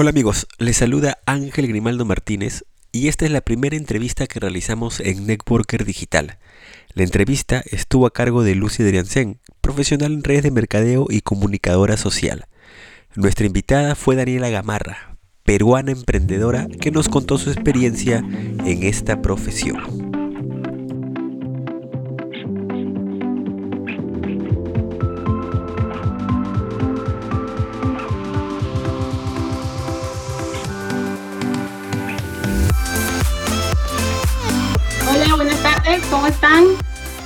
Hola amigos, les saluda Ángel Grimaldo Martínez y esta es la primera entrevista que realizamos en Networker Digital. La entrevista estuvo a cargo de Lucy Driansen, profesional en redes de mercadeo y comunicadora social. Nuestra invitada fue Daniela Gamarra, peruana emprendedora que nos contó su experiencia en esta profesión.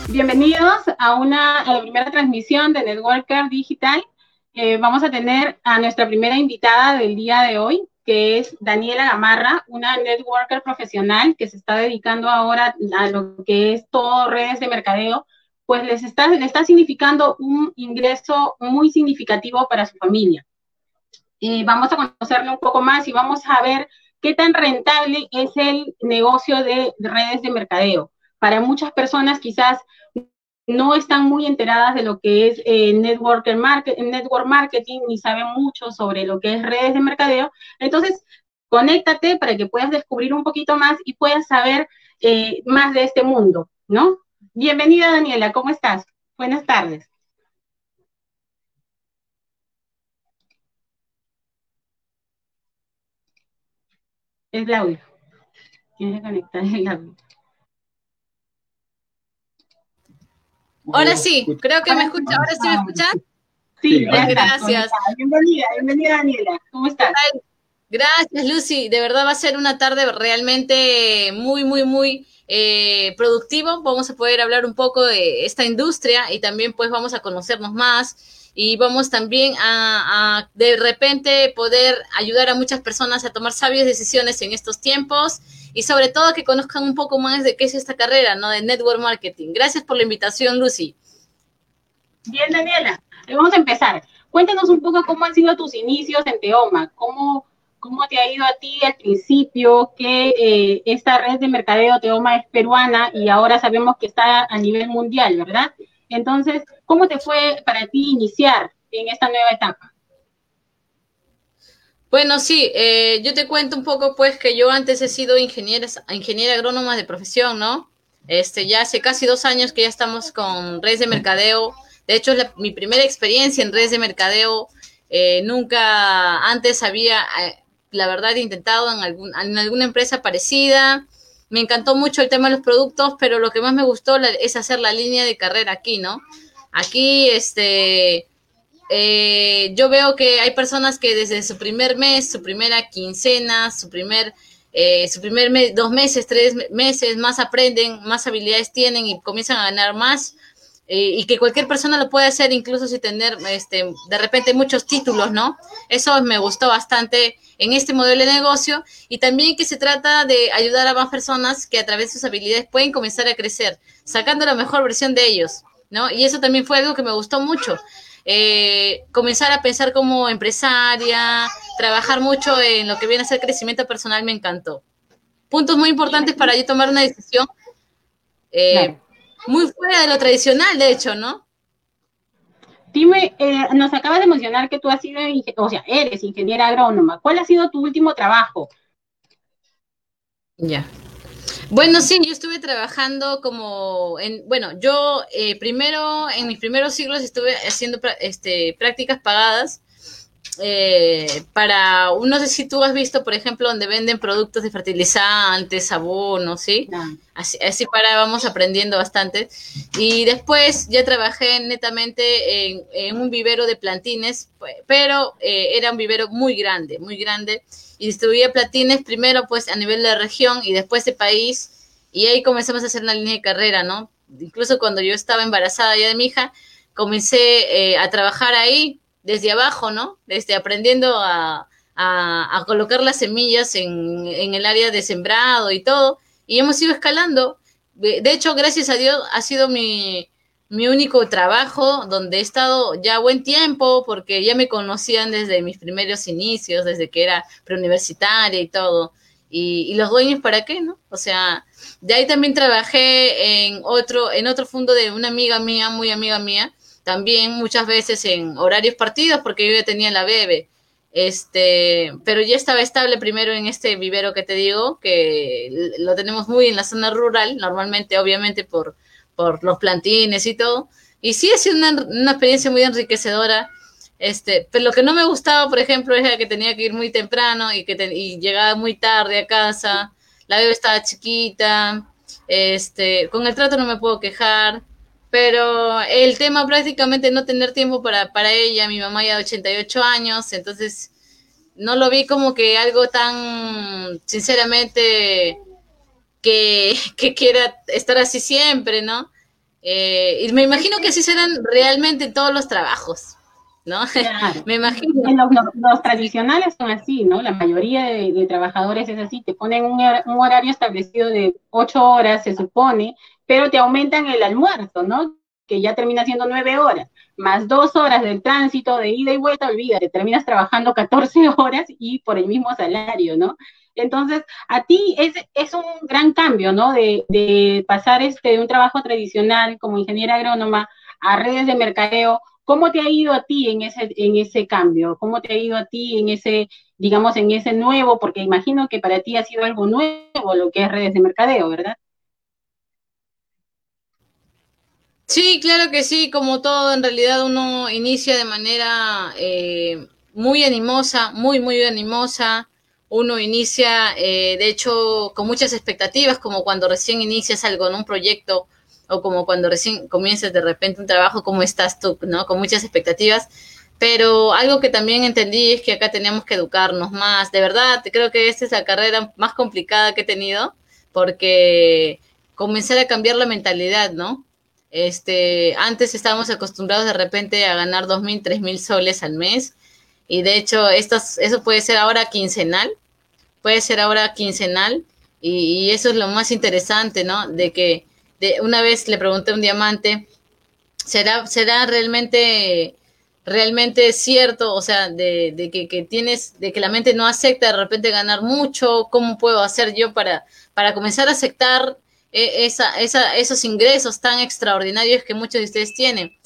Bienvenidos a, una, la primera transmisión de Networker Digital. Eh, vamos a tener a nuestra primera invitada del día de hoy, que es Daniela Gamarra, una networker profesional que se está dedicando ahora a lo que es todo redes de mercadeo, pues les está, está significando un ingreso muy significativo para su familia. Eh, vamos a conocerle un poco más y vamos a ver qué tan rentable es el negocio de redes de mercadeo para muchas personas quizás no están muy enteradas de lo que es eh, network, network marketing ni saben mucho sobre lo que es redes de mercadeo. Entonces, conéctate para que puedas descubrir un poquito más y puedas saber eh, más de este mundo, ¿no? Bienvenida, Daniela, ¿cómo estás? Buenas tardes. Es audio. Tienes que conectar el audio. Ahora sí, creo que me escucha. ¿Ahora sí me escuchan? Sí, gracias. Bienvenida, bienvenida Daniela. ¿Cómo estás? Gracias, Lucy. De verdad va a ser una tarde realmente muy, muy, muy eh, productivo. Vamos a poder hablar un poco de esta industria y también pues vamos a conocernos más y vamos también a, a de repente poder ayudar a muchas personas a tomar sabias decisiones en estos tiempos y sobre todo que conozcan un poco más de qué es esta carrera, ¿no? De Network Marketing. Gracias por la invitación, Lucy. Bien, Daniela, vamos a empezar. Cuéntanos un poco cómo han sido tus inicios en Teoma, cómo, cómo te ha ido a ti al principio, que eh, esta red de mercadeo Teoma es peruana y ahora sabemos que está a nivel mundial, ¿verdad? Entonces, ¿cómo te fue para ti iniciar en esta nueva etapa? Bueno, sí, eh, yo te cuento un poco, pues, que yo antes he sido ingeniera, ingeniera agrónoma de profesión, ¿no? Este, ya hace casi dos años que ya estamos con redes de mercadeo. De hecho, es mi primera experiencia en redes de mercadeo. Eh, nunca antes había, eh, la verdad, intentado en, algún, en alguna empresa parecida. Me encantó mucho el tema de los productos, pero lo que más me gustó es hacer la línea de carrera aquí, ¿no? Aquí, este, eh, yo veo que hay personas que desde su primer mes, su primera quincena, su primer, eh, su primer mes, dos meses, tres meses, más aprenden, más habilidades tienen y comienzan a ganar más. Eh, y que cualquier persona lo puede hacer incluso sin tener este, de repente muchos títulos, ¿no? Eso me gustó bastante en este modelo de negocio y también que se trata de ayudar a más personas que a través de sus habilidades pueden comenzar a crecer, sacando la mejor versión de ellos, ¿no? Y eso también fue algo que me gustó mucho. Eh, comenzar a pensar como empresaria, trabajar mucho en lo que viene a ser crecimiento personal, me encantó. Puntos muy importantes para yo tomar una decisión eh, muy fuera de lo tradicional, de hecho, ¿no? Dime, eh, nos acabas de mencionar que tú has sido, o sea, eres ingeniera agrónoma. ¿Cuál ha sido tu último trabajo? Ya. Bueno, sí, yo estuve trabajando como en, bueno, yo eh, primero, en mis primeros siglos estuve haciendo este, prácticas pagadas eh, para, no sé si tú has visto, por ejemplo, donde venden productos de fertilizantes, abonos, ¿sí? Así, así, para, vamos aprendiendo bastante. Y después ya trabajé netamente en, un vivero de plantines, pero eh, era un vivero muy grande, muy grande y distribuía platines primero pues a nivel de región y después de país y ahí comenzamos a hacer una línea de carrera, ¿no? Incluso cuando yo estaba embarazada ya de mi hija, comencé eh, a trabajar ahí desde abajo, ¿no? Desde aprendiendo a, a, colocar las semillas en, en, el área de sembrado y todo, y hemos ido escalando. De hecho, gracias a Dios, ha sido mi, mi único trabajo donde he estado ya buen tiempo porque ya me conocían desde mis primeros inicios, desde que era preuniversitaria y todo. Y, los dueños, ¿para qué, no? O sea, de ahí también trabajé en otro, en otro fondo de una amiga mía, muy amiga mía, también muchas veces en horarios partidos porque yo ya tenía la bebé. Este, pero ya estaba estable primero en este vivero que te digo, que lo tenemos muy en la zona rural, normalmente, obviamente, por, por los plantines y todo. Y sí ha sido una, una experiencia muy enriquecedora. Este, pero lo que no me gustaba, por ejemplo, era que tenía que ir muy temprano y que y llegaba muy tarde a casa. La bebé estaba chiquita. Este, con el trato no me puedo quejar. Pero el tema prácticamente no tener tiempo para, para ella, mi mamá ya de 88 años, entonces no lo vi como que algo tan, sinceramente, que, que quiera estar así siempre, ¿no? Eh, y me imagino que así serán realmente todos los trabajos, ¿no? me imagino. Los, tradicionales son así, ¿no? La mayoría de, trabajadores es así, te ponen un, un, horario establecido de ocho horas, se supone, pero te aumentan el almuerzo, ¿no? Que ya termina siendo nueve horas, más dos horas del tránsito de ida y vuelta, olvídate, terminas trabajando 14 horas y por el mismo salario, ¿no? Entonces, a ti es, es un gran cambio, ¿no? De, de pasar este, de un trabajo tradicional como ingeniera agrónoma a redes de mercadeo. ¿Cómo te ha ido a ti en ese, en ese cambio? ¿Cómo te ha ido a ti en ese, digamos, en ese nuevo? Porque imagino que para ti ha sido algo nuevo lo que es redes de mercadeo, ¿verdad? Sí, claro que sí, como todo, en realidad uno inicia de manera eh, muy animosa, muy, muy animosa. Uno inicia, eh, de hecho, con muchas expectativas, como cuando recién inicias algo en un proyecto o como cuando recién comienzas de repente un trabajo, como estás tú, ¿no? Con muchas expectativas. Pero algo que también entendí es que acá teníamos que educarnos más. De verdad, creo que esta es la carrera más complicada que he tenido, porque comenzar a cambiar la mentalidad, ¿no? Este, antes estábamos acostumbrados de repente a ganar dos mil, tres mil soles al mes. Y de hecho, eso puede ser ahora quincenal. Puede ser ahora quincenal. Y, eso es lo más interesante, ¿no? De que de, una vez le pregunté a un diamante, ¿será, será realmente, realmente cierto? O sea, de, de que, que, tienes, de que la mente no acepta de repente ganar mucho. ¿Cómo puedo hacer yo para, para comenzar a aceptar esa, esa, esos ingresos tan extraordinarios que muchos de ustedes tienen.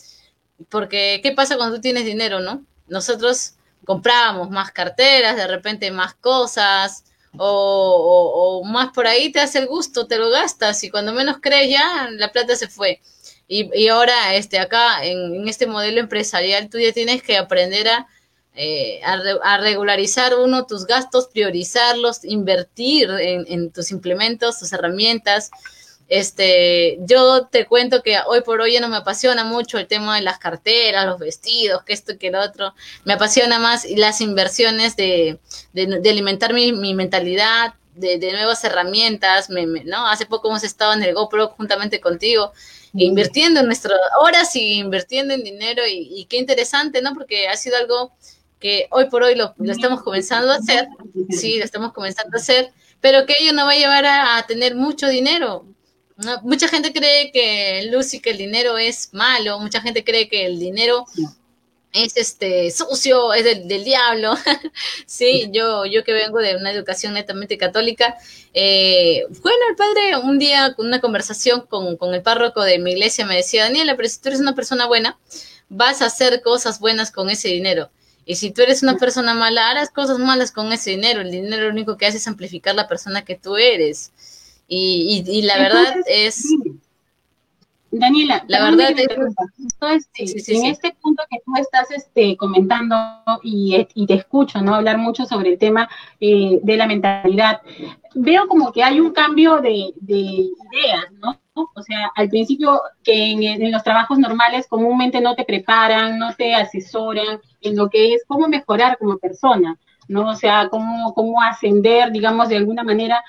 Porque, ¿qué pasa cuando tú tienes dinero, no? Nosotros comprábamos más carteras, de repente más cosas, o, más por ahí te hace el gusto, te lo gastas, y cuando menos crees ya, la plata se fue. Y, ahora, este, acá, en, este modelo empresarial, tú ya tienes que aprender a, eh, a, regularizar uno tus gastos, priorizarlos, invertir en, en, tus implementos, tus herramientas, este, yo te cuento que hoy por hoy ya no me apasiona mucho el tema de las carteras, los vestidos, que esto y que lo otro. Me apasiona más las inversiones de, de, alimentar mi, mi mentalidad, de, de, nuevas herramientas, me, ¿no? Hace poco hemos estado en el GoPro juntamente contigo, invirtiendo en nuestras horas y invirtiendo en dinero y, y, qué interesante, ¿no? Porque ha sido algo que hoy por hoy lo, estamos comenzando a hacer, sí, lo estamos comenzando a hacer, pero que ello no va a llevar a, a tener mucho dinero, mucha gente cree que Lucy, que el dinero es malo, mucha gente cree que el dinero es este sucio, es del, diablo. sí, yo, yo que vengo de una educación netamente católica, eh, bueno, el padre un día con una conversación con, con, el párroco de mi iglesia me decía, Daniela, pero si tú eres una persona buena, vas a hacer cosas buenas con ese dinero. Y si tú eres una persona mala, harás cosas malas con ese dinero. El dinero lo único que hace es amplificar la persona que tú eres. Y, y, la verdad es... Daniela, la verdad es, en este punto que tú estás este, comentando y, y, te escucho no hablar mucho sobre el tema eh, de la mentalidad, veo como que hay un cambio de, de ideas, ¿no? O sea, al principio que en, en, los trabajos normales comúnmente no te preparan, no te asesoran en lo que es cómo mejorar como persona, ¿no? O sea, cómo, cómo ascender, digamos, de alguna manera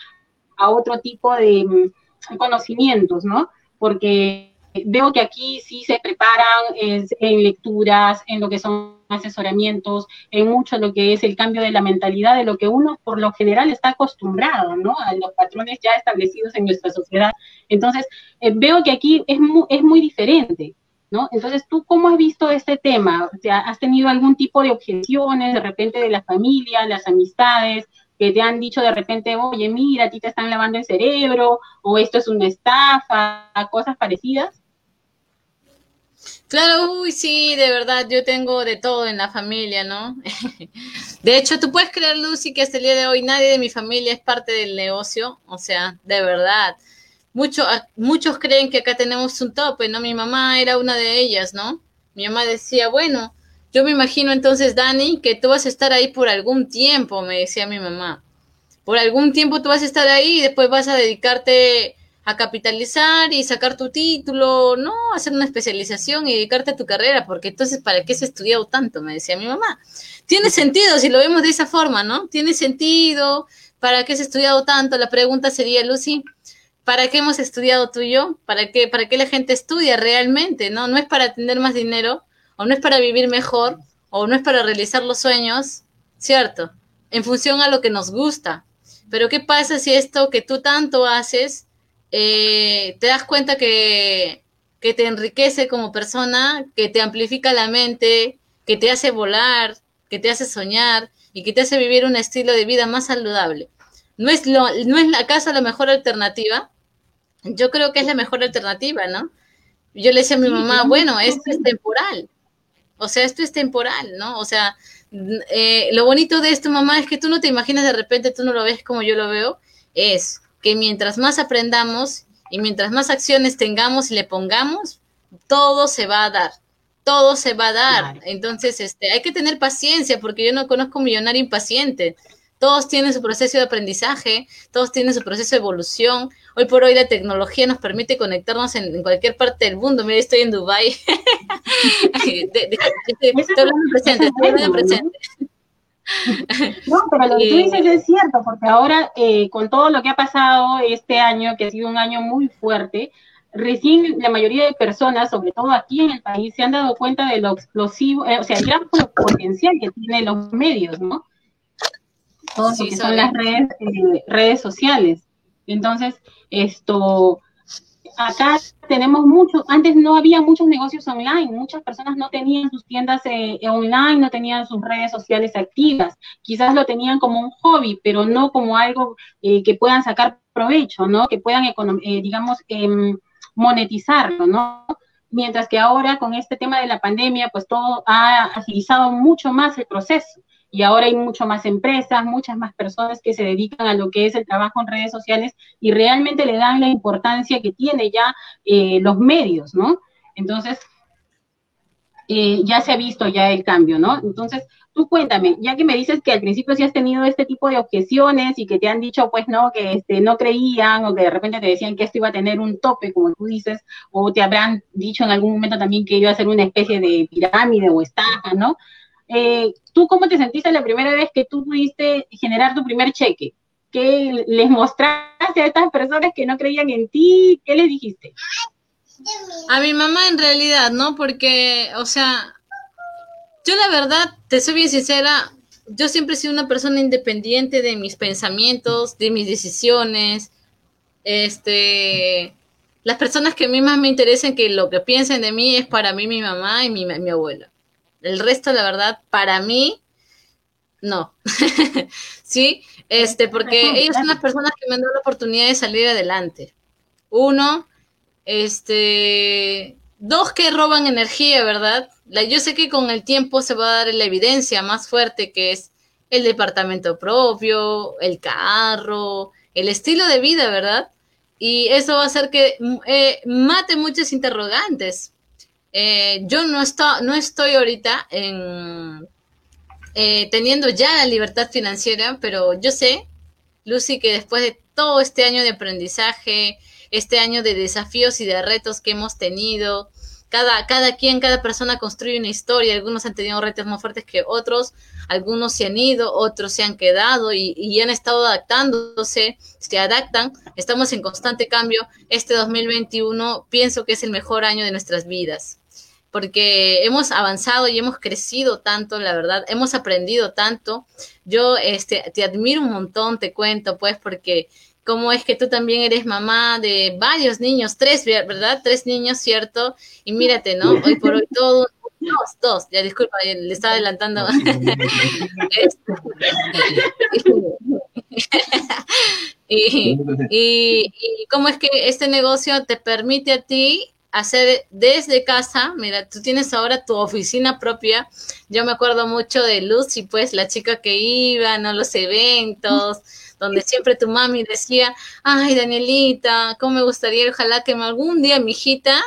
a otro tipo de mm, conocimientos, ¿no? Porque veo que aquí sí se preparan en lecturas, en lo que son asesoramientos, en mucho lo que es el cambio de la mentalidad de lo que uno por lo general está acostumbrado, ¿no? A los patrones ya establecidos en nuestra sociedad. Entonces, eh, veo que aquí es muy, es muy diferente. ¿No? Entonces, ¿tú cómo has visto este tema? O sea, ¿Has tenido algún tipo de objeciones de repente de la familia, las amistades? que te han dicho de repente, oye, mira, a ti te están lavando el cerebro, o esto es una estafa, cosas parecidas? Claro, uy, sí, de verdad, yo tengo de todo en la familia, ¿no? De hecho, tú puedes creer, Lucy, que hasta el día de hoy nadie de mi familia es parte del negocio, o sea, de verdad. Muchos, muchos creen que acá tenemos un tope, ¿no? Mi mamá era una de ellas, ¿no? Mi mamá decía, bueno, yo me imagino entonces, Dani, que tú vas a estar ahí por algún tiempo, me decía mi mamá. Por algún tiempo tú vas a estar ahí y después vas a dedicarte a capitalizar y sacar tu título, no, hacer una especialización y dedicarte a tu carrera, porque entonces, ¿para qué has estudiado tanto? Me decía mi mamá. Tiene sentido si lo vemos de esa forma, ¿no? Tiene sentido, ¿para qué has estudiado tanto? La pregunta sería, Lucy, ¿para qué hemos estudiado tú y yo? ¿Para qué, para qué la gente estudia realmente? ¿No? No es para tener más dinero, o no es para vivir mejor, o no es para realizar los sueños, ¿cierto? En función a lo que nos gusta. Pero ¿qué pasa si esto que tú tanto haces eh, te das cuenta que, que te enriquece como persona, que te amplifica la mente, que te hace volar, que te hace soñar y que te hace vivir un estilo de vida más saludable. ¿No es, lo, ¿No es acaso la mejor alternativa? Yo creo que es la mejor alternativa, ¿no? Yo le decía a mi mamá, bueno, esto es temporal. O sea, esto es temporal, ¿no? O sea, eh, lo bonito de esto, mamá, es que tú no te imaginas de repente, tú no lo ves como yo lo veo, es que mientras más aprendamos y mientras más acciones tengamos y le pongamos, todo se va a dar, todo se va a dar. Entonces, este, hay que tener paciencia porque yo no conozco un millonario impaciente. Todos tienen su proceso de aprendizaje, todos tienen su proceso de evolución. Hoy por hoy la tecnología nos permite conectarnos en, cualquier parte del mundo. Mira, estoy en Dubai. estoy hablando presente, estoy hablando presente. No, pero lo que tú dices es cierto, porque ahora eh, con todo lo que ha pasado este año, que ha sido un año muy fuerte, recién la mayoría de personas, sobre todo aquí en el país, se han dado cuenta de lo explosivo, eh, o sea, el gran potencial que tienen los medios, ¿no? Que son las redes, eh, redes sociales. Entonces, esto, acá tenemos mucho, antes no había muchos negocios online, muchas personas no tenían sus tiendas eh, online, no tenían sus redes sociales activas, quizás lo tenían como un hobby, pero no como algo eh, que puedan sacar provecho, ¿no? Que puedan, eh, digamos, em, monetizarlo, ¿no? Mientras que ahora con este tema de la pandemia, pues todo ha agilizado mucho más el proceso y ahora hay mucho más empresas, muchas más personas que se dedican a lo que es el trabajo en redes sociales y realmente le dan la importancia que tiene ya eh, los medios, ¿no? Entonces, eh, ya se ha visto ya el cambio, ¿no? Entonces, tú cuéntame, ya que me dices que al principio sí has tenido este tipo de objeciones y que te han dicho, pues, no, que este, no creían o que de repente te decían que esto iba a tener un tope, como tú dices, o te habrán dicho en algún momento también que iba a ser una especie de pirámide o estafa, ¿no? Eh, ¿Tú cómo te sentiste la primera vez que tú pudiste generar tu primer cheque? ¿Qué les mostraste a estas personas que no creían en ti? ¿Qué les dijiste? A mi mamá en realidad, ¿no? Porque, o sea, yo la verdad, te soy bien sincera, yo siempre he sido una persona independiente de mis pensamientos, de mis decisiones. Este, las personas que a mí más me interesan que lo que piensen de mí es para mí mi mamá y mi, mi abuela. El resto, la verdad, para mí, no. sí, este, porque ellos son las personas que me han dado la oportunidad de salir adelante. Uno, este, dos que roban energía, ¿verdad? La, yo sé que con el tiempo se va a dar la evidencia más fuerte que es el departamento propio, el carro, el estilo de vida, ¿verdad? Y eso va a hacer que eh, mate muchos interrogantes. Eh, yo no, no estoy ahorita en, eh, teniendo ya la libertad financiera, pero yo sé, Lucy, que después de todo este año de aprendizaje, este año de desafíos y de retos que hemos tenido, cada, cada quien, cada persona construye una historia, algunos han tenido retos más fuertes que otros, algunos se han ido, otros se han quedado y, y, han estado adaptándose, se adaptan, estamos en constante cambio. Este 2021 pienso que es el mejor año de nuestras vidas, porque hemos avanzado y hemos crecido tanto, la verdad, hemos aprendido tanto. Yo este, te admiro un montón, te cuento, pues, porque cómo es que tú también eres mamá de varios niños, tres, ¿verdad? Tres niños, ¿cierto? Y mírate, ¿no? Hoy por hoy todo, dos, dos, ya disculpa, le estaba adelantando. Este, y, y, cómo es que este negocio te permite a ti hacer desde casa. Mira, tú tienes ahora tu oficina propia. Yo me acuerdo mucho de Lucy, pues la chica que iba a los eventos, donde siempre tu mami decía, ay, Danielita, cómo me gustaría, ojalá que algún día mi hijita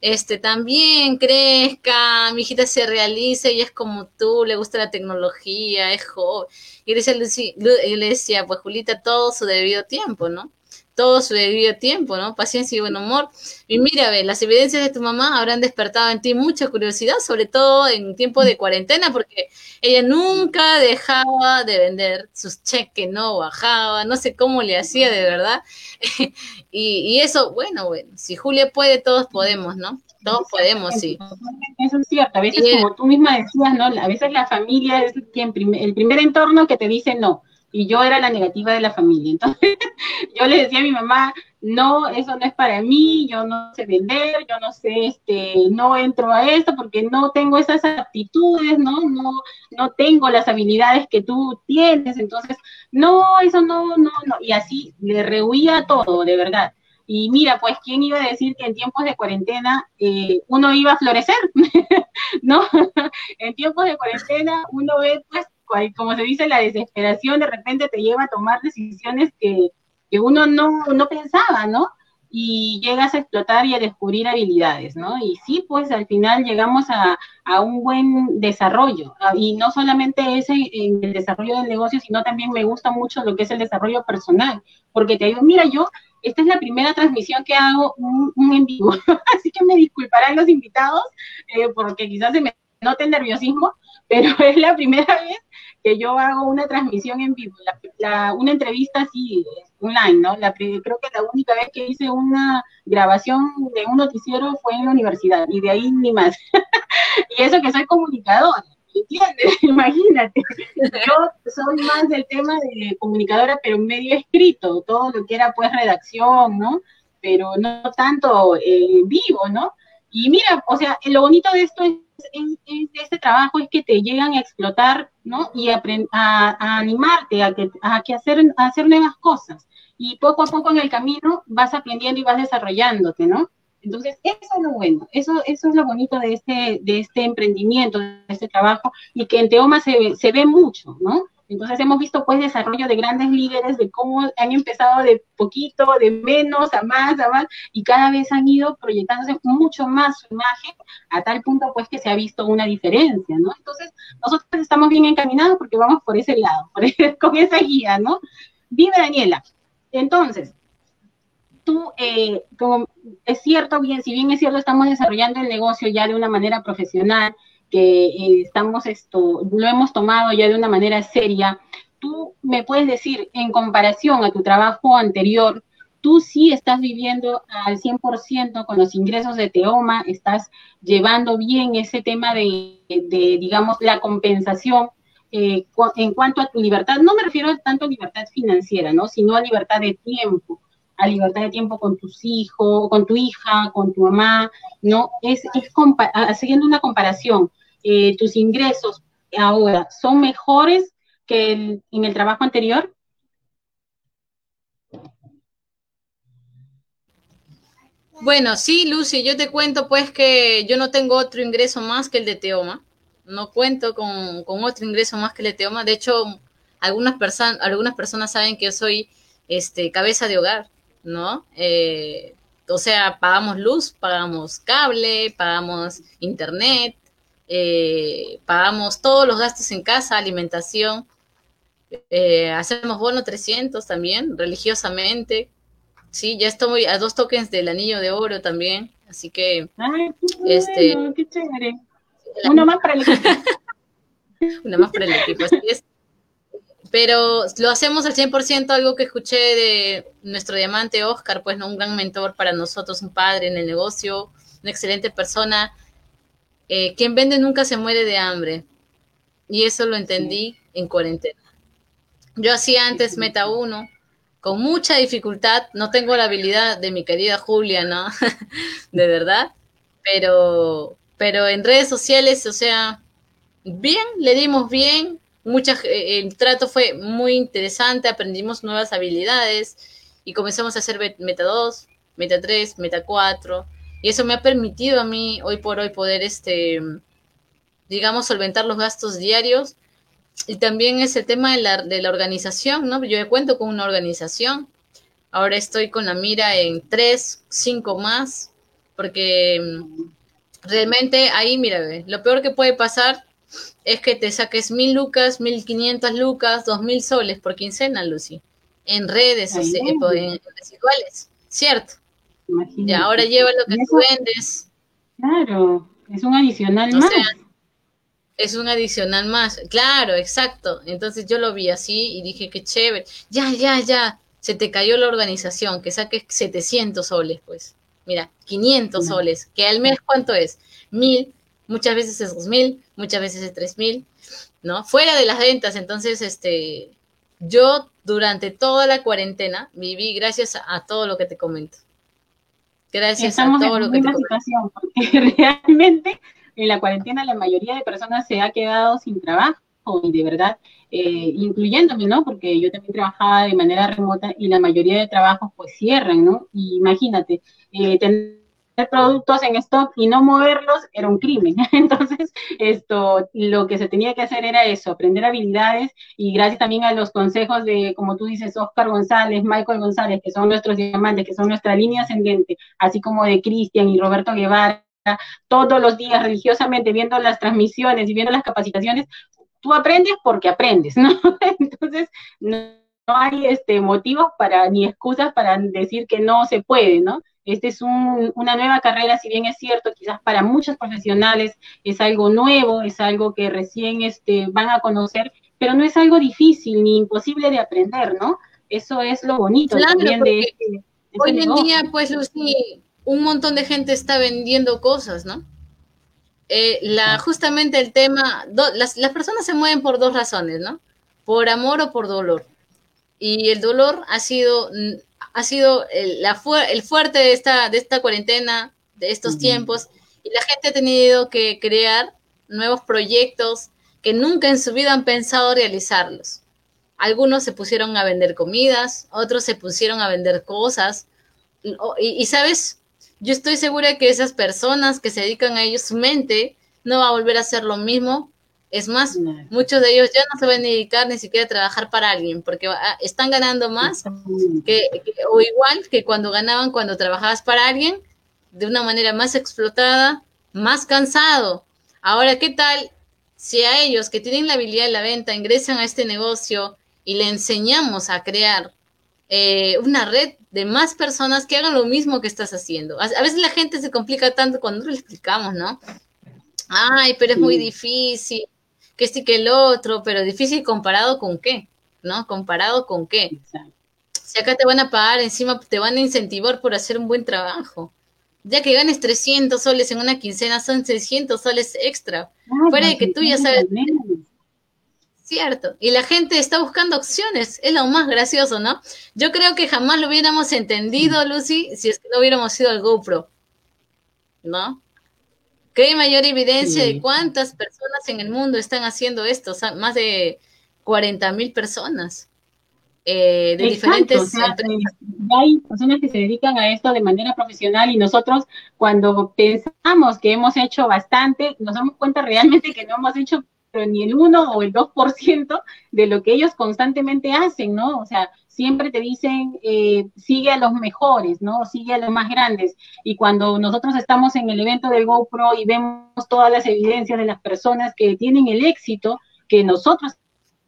este, también crezca, mi hijita se realice, y es como tú, le gusta la tecnología, es joven. Y le decía, pues Julita, todo su debido tiempo, ¿no? Todo su debido tiempo, ¿no? Paciencia y buen humor. Y mira, ve, las evidencias de tu mamá habrán despertado en ti mucha curiosidad, sobre todo en tiempo de cuarentena, porque ella nunca dejaba de vender, sus cheques no bajaba, no sé cómo le hacía de verdad. y, eso, bueno, bueno, si Julia puede, todos podemos, ¿no? Todos podemos, sí. Eso es cierto, a veces como tú misma decías, ¿no? A veces la familia es quien el primer entorno que te dice no y yo era la negativa de la familia. Entonces, yo le decía a mi mamá, no, eso no es para mí, yo no sé vender, yo no sé, este, no entro a esto porque no tengo esas aptitudes, ¿no? No, no tengo las habilidades que tú tienes, entonces, no, eso no, no, no, y así le rehuía todo, de verdad. Y mira, pues, ¿quién iba a decir que en tiempos de cuarentena eh, uno iba a florecer? ¿No? en tiempos de cuarentena uno ve, pues, como se dice, la desesperación de repente te lleva a tomar decisiones que, uno no, no pensaba, ¿no? y llegas a explotar y a descubrir habilidades, ¿no? Y sí, pues al final llegamos a, un buen desarrollo, y no solamente ese en el desarrollo del negocio, sino también me gusta mucho lo que es el desarrollo personal, porque te digo, mira, yo, esta es la primera transmisión que hago un, en vivo, así que me disculparán los invitados, eh, porque quizás se me note nerviosismo, pero es la primera vez que yo hago una transmisión en vivo, una entrevista así online, ¿no? La, creo que la única vez que hice una grabación de un noticiero fue en la universidad y de ahí ni más. y eso que soy comunicadora. ¿Entiendes? Imagínate. Yo soy más del tema de comunicadora, pero medio escrito, todo lo que era pues redacción, ¿no? Pero no tanto eh, vivo, ¿no? Y mira, o sea, lo bonito de esto es de este trabajo es que te llegan a explotar, ¿no? Y a, a, animarte a, que, a, que hacer, a hacer nuevas cosas. Y poco a poco en el camino vas aprendiendo y vas desarrollándote, ¿no? Entonces, eso es lo bueno, eso, eso es lo bonito de este, de este emprendimiento, de este trabajo, y que en Teoma se, se ve mucho, ¿no? Entonces hemos visto pues desarrollo de grandes líderes, de cómo han empezado de poquito, de menos a más, a más, y cada vez han ido proyectándose mucho más su imagen, a tal punto pues que se ha visto una diferencia, ¿no? Entonces nosotros estamos bien encaminados porque vamos por ese lado, con esa guía, ¿no? Dime Daniela, entonces, tú, eh, como es cierto, bien, si bien es cierto, estamos desarrollando el negocio ya de una manera profesional, que eh, estamos esto, lo hemos tomado ya de una manera seria, tú me puedes decir, en comparación a tu trabajo anterior, tú sí estás viviendo al 100% con los ingresos de Teoma, estás llevando bien ese tema de, digamos, la compensación eh, en cuanto a tu libertad. No me refiero tanto a libertad financiera, ¿no? Sino a libertad de tiempo a libertad de tiempo con tus hijos, con tu hija, con tu mamá, ¿no? Es, es haciendo una comparación, eh, tus ingresos ahora son mejores que en el trabajo anterior. Bueno, sí, Lucy, yo te cuento pues que yo no tengo otro ingreso más que el de Teoma. No cuento con, con otro ingreso más que el de Teoma. De hecho, algunas, personas algunas personas saben que yo soy este, cabeza de hogar. ¿No? Eh, o sea, pagamos luz, pagamos cable, pagamos internet, eh, pagamos todos los gastos en casa, alimentación, eh, hacemos bono 300 también, religiosamente. Sí, ya estoy a dos tokens del anillo de oro también, así que... Ay, qué este, qué chévere. Una más para el equipo. Una más para el equipo, así es pero lo hacemos al 100%, algo que escuché de nuestro diamante Oscar, pues ¿no? un gran mentor para nosotros, un padre en el negocio, una excelente persona. Eh, quien vende nunca se muere de hambre. Y eso lo entendí en cuarentena. Yo hacía antes Meta 1 con mucha dificultad, no tengo la habilidad de mi querida Julia, ¿no? de verdad, pero, pero en redes sociales, o sea, bien, le dimos bien, eh, el trato fue muy interesante, aprendimos nuevas habilidades y comenzamos a hacer Meta 2, Meta 3, Meta 4 Y eso me ha permitido a mí hoy por hoy poder, este, digamos, solventar los gastos diarios. Y también es el tema de la, de la organización, ¿no? Yo cuento con una organización. Ahora estoy con la mira en tres, cinco más, porque mm, realmente ahí, mira, lo peor que puede pasar es que te saques mil lucas, mil quinientas lucas, dos mil soles por quincena, Lucy, en redes, o sea, en residuales, ¿cierto? Y ahora lleva lo que tú vendes. Claro, es un adicional más. es un adicional más, claro, exacto. Entonces yo lo vi así y dije, qué chévere. Ya, ya, ya, se te cayó la organización, que saques 700 soles, pues. Mira, 500 soles, que al mes, ¿cuánto es? Mil, muchas veces es dos mil, muchas veces es tres mil, ¿no? Fuera de las ventas, entonces, este, yo durante toda la cuarentena viví gracias a todo lo que te comento. Gracias a todo lo que te situación, porque realmente en la cuarentena la mayoría de personas se ha quedado sin trabajo y de verdad, eh, incluyéndome, ¿no? Porque yo también trabajaba de manera remota y la mayoría de trabajos pues cierran, ¿no? Y imagínate, eh, tener productos en stock y no moverlos era un crimen. Entonces, esto, lo que se tenía que hacer era eso, aprender habilidades y gracias también a los consejos de, como tú dices, Oscar González, Michael González, que son nuestros diamantes, que son nuestra línea ascendente, así como de Cristian y Roberto Guevara, todos los días religiosamente viendo las transmisiones y viendo las capacitaciones, tú aprendes porque aprendes, ¿no? Entonces, hay este, motivos para ni excusas para decir que no se puede, ¿no? Este es una nueva carrera, si bien es cierto, quizás para muchos profesionales es algo nuevo, es algo que recién este, van a conocer, pero no es algo difícil ni imposible de aprender, ¿no? Eso es lo bonito también de este, este, Hoy en día, pues, Lucy, un montón de gente está vendiendo cosas, ¿no? Eh, la, justamente el tema, las, las personas se mueven por dos razones, ¿no? Por amor o por dolor. Y el dolor ha sido ha sido el, la el fuerte de esta, de esta cuarentena, de estos tiempos, y la gente ha tenido que crear nuevos proyectos que nunca en su vida han pensado realizarlos. Algunos se pusieron a vender comidas, otros se pusieron a vender cosas. Y, sabes, yo estoy segura que esas personas que se dedican a ellos, su mente no va a volver a hacer lo mismo es más, muchos de ellos ya no se van a dedicar ni siquiera a trabajar para alguien, porque ah, están ganando más que, o igual que cuando ganaban cuando trabajabas para alguien, de una manera más explotada, más cansado. Ahora, ¿qué tal si a ellos que tienen la habilidad de la venta ingresan a este negocio y le enseñamos a crear eh, una red de más personas que hagan lo mismo que estás haciendo? A, veces la gente se complica tanto cuando le explicamos, ¿no? Ay, pero es muy difícil que este y que el otro, pero difícil comparado con qué, ¿no? Comparado con qué. Si acá te van a pagar, encima te van a incentivar por hacer un buen trabajo. Ya que ganes 300 soles en una quincena, son 600 soles extra. Fuera de que tú ya sabes. Cierto. Y la gente está buscando opciones. Es lo más gracioso, ¿no? Yo creo que jamás lo hubiéramos entendido, Lucy, si es que no hubiéramos sido el GoPro. ¿No? ¿Qué mayor evidencia de cuántas personas en el mundo están haciendo esto? más de 40 mil personas. Eh, de diferentes hay personas que se dedican a esto de manera profesional y nosotros cuando pensamos que hemos hecho bastante, nos damos cuenta realmente que no hemos hecho ni el 1 o el 2% de lo que ellos constantemente hacen, ¿no? O sea, siempre te dicen, eh, sigue a los mejores, ¿no? Sigue a los más grandes. Y cuando nosotros estamos en el evento del GoPro y vemos todas las evidencias de las personas que tienen el éxito que nosotros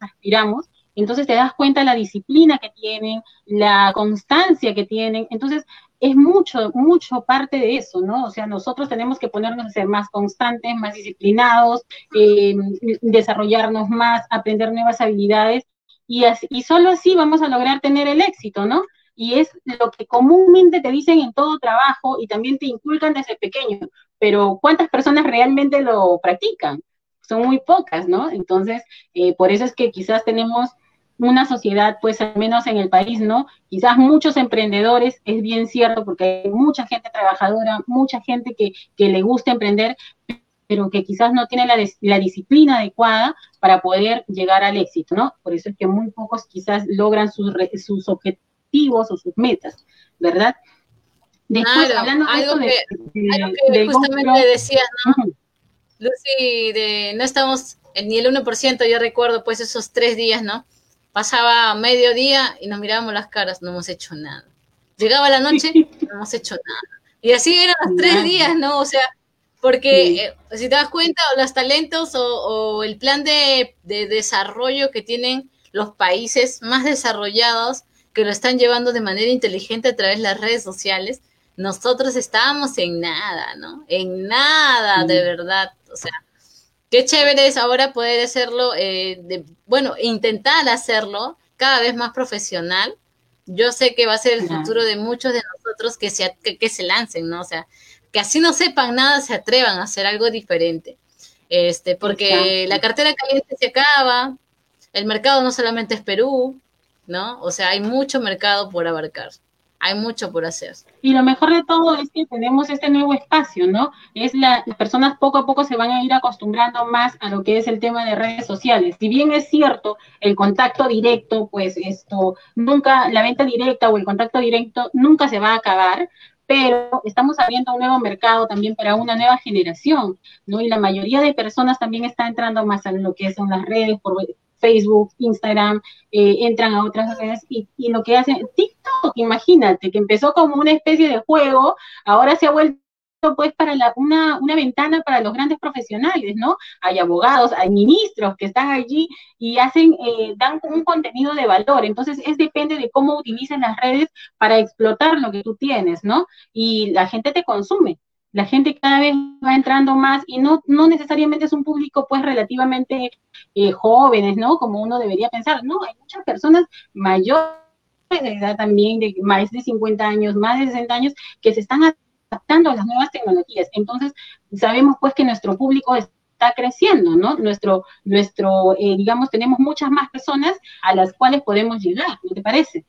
aspiramos, entonces te das cuenta de la disciplina que tienen, la constancia que tienen. Entonces, es mucho, mucho parte de eso, ¿no? O sea, nosotros tenemos que ponernos a ser más constantes, más disciplinados, eh, desarrollarnos más, aprender nuevas habilidades y, y solo así vamos a lograr tener el éxito, ¿no? Y es lo que comúnmente te dicen en todo trabajo y también te inculcan desde pequeño, pero ¿cuántas personas realmente lo practican? Son muy pocas, ¿no? Entonces, eh, por eso es que quizás tenemos una sociedad, pues al menos en el país, ¿no? Quizás muchos emprendedores, es bien cierto, porque hay mucha gente trabajadora, mucha gente que, que le gusta emprender, pero que quizás no tiene la, disciplina adecuada para poder llegar al éxito, ¿no? Por eso es que muy pocos quizás logran sus, sus objetivos o sus metas, ¿verdad? Después, hablando de algo que, de, justamente decías, ¿no? Lucy, de, no estamos ni el 1%, yo recuerdo pues esos tres días, ¿no? Pasaba medio día y nos mirábamos las caras, no hemos hecho nada. Llegaba la noche, no hemos hecho nada. Y así eran los tres días, ¿no? O sea, porque eh, si te das cuenta, los talentos o, el plan de, desarrollo que tienen los países más desarrollados, que lo están llevando de manera inteligente a través de las redes sociales, nosotros estábamos en nada, ¿no? En nada, de verdad. O sea, qué chévere es ahora poder hacerlo, eh, de, bueno, intentar hacerlo cada vez más profesional. Yo sé que va a ser el futuro de muchos de nosotros que se, que se lancen, ¿no? O sea, que así no sepan nada, se atrevan a hacer algo diferente. Este, porque la cartera caliente se acaba, el mercado no solamente es Perú, ¿no? O sea, hay mucho mercado por abarcar. Hay mucho por hacer. Y lo mejor de todo es que tenemos este nuevo espacio, ¿no? Es la, las personas poco a poco se van a ir acostumbrando más a lo que es el tema de redes sociales. Si bien es cierto, el contacto directo, pues esto, nunca, la venta directa o el contacto directo nunca se va a acabar, pero estamos abriendo un nuevo mercado también para una nueva generación, ¿no? Y la mayoría de personas también está entrando más a lo que son las redes, por Facebook, Instagram, eh, entran a otras redes y, y, lo que hacen, TikTok, imagínate, que empezó como una especie de juego, ahora se ha vuelto pues para la, una, una ventana para los grandes profesionales, ¿no? Hay abogados, hay ministros que están allí y hacen, eh, dan un contenido de valor. Entonces, es depende de cómo utilices las redes para explotar lo que tú tienes, ¿no? Y la gente te consume. La gente cada vez va entrando más y no, no necesariamente es un público pues relativamente eh, jóvenes, ¿no? Como uno debería pensar. No, hay muchas personas mayores de edad también, de más de 50 años, más de 60 años, que se están adaptando a las nuevas tecnologías. Entonces, sabemos pues que nuestro público está creciendo, ¿no? Nuestro, nuestro eh, digamos, tenemos muchas más personas a las cuales podemos llegar, ¿no te parece?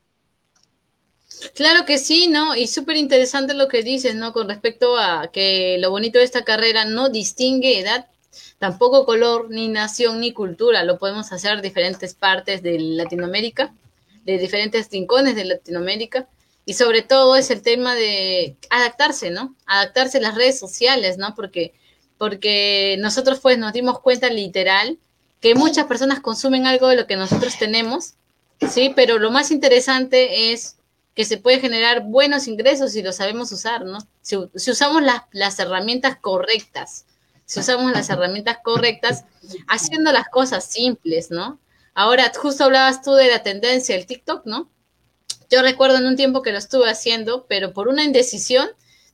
Claro que sí, ¿no? Y súper interesante lo que dices, ¿no? Con respecto a que lo bonito de esta carrera no distingue edad, tampoco color, ni nación, ni cultura. Lo podemos hacer en diferentes partes de Latinoamérica, de diferentes rincones de Latinoamérica. Y sobre todo es el tema de adaptarse, ¿no? Adaptarse a las redes sociales, ¿no? Porque, porque nosotros pues nos dimos cuenta literal que muchas personas consumen algo de lo que nosotros tenemos, ¿sí? Pero lo más interesante es que se puede generar buenos ingresos si lo sabemos usar, ¿no? Si, usamos las, las herramientas correctas, si usamos las herramientas correctas, haciendo las cosas simples, ¿no? Ahora, justo hablabas tú de la tendencia del TikTok, ¿no? Yo recuerdo en un tiempo que lo estuve haciendo, pero por una indecisión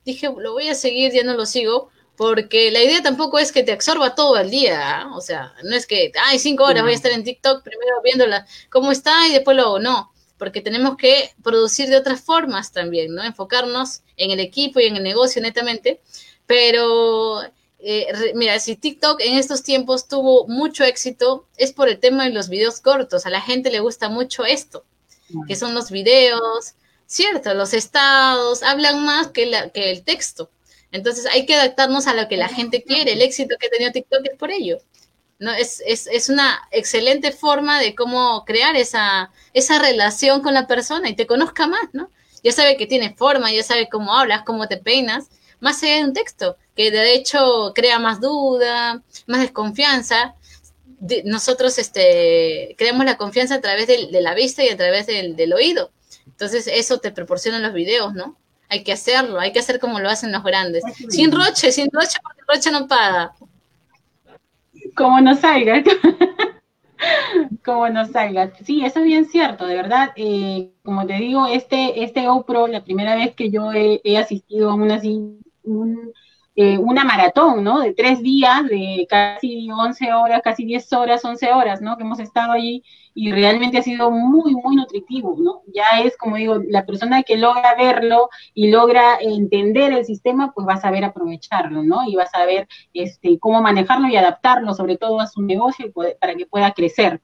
dije, lo voy a seguir, ya no lo sigo, porque la idea tampoco es que te absorba todo el día, ¿ah? o sea, no es que, ay, cinco horas voy a estar en TikTok primero viéndola cómo está y después luego no, porque tenemos que producir de otras formas también, ¿no? Enfocarnos en el equipo y en el negocio netamente, pero eh, mira, si TikTok en estos tiempos tuvo mucho éxito, es por el tema de los videos cortos, a la gente le gusta mucho esto que son los videos, cierto, los estados, hablan más que, la, que el texto. Entonces hay que adaptarnos a lo que la gente quiere. El éxito que ha tenido TikTok es por ello. ¿no? Es, es, es, una excelente forma de cómo crear esa, esa relación con la persona y te conozca más, ¿no? Ya sabe que tiene forma, ya sabe cómo hablas, cómo te peinas, más allá de un texto, que de hecho crea más duda, más desconfianza, nosotros este, creamos la confianza a través de, la vista y a través del, oído. Entonces, eso te proporcionan los videos, ¿no? Hay que hacerlo, hay que hacer como lo hacen los grandes. Sin roche, sin roche, porque roche no paga. Como no salga. como no salga. Sí, eso es bien cierto, de verdad. Eh, como te digo, este, este GoPro, la primera vez que yo he, asistido a una, un, eh, una maratón, ¿no? De tres días, de casi 11 horas, casi 10 horas, 11 horas, ¿no? Que hemos estado allí y realmente ha sido muy, muy nutritivo, ¿no? Ya es, como digo, la persona que logra verlo y logra entender el sistema, pues va a saber aprovecharlo, ¿no? Y va a saber este, cómo manejarlo y adaptarlo, sobre todo a su negocio para que pueda crecer.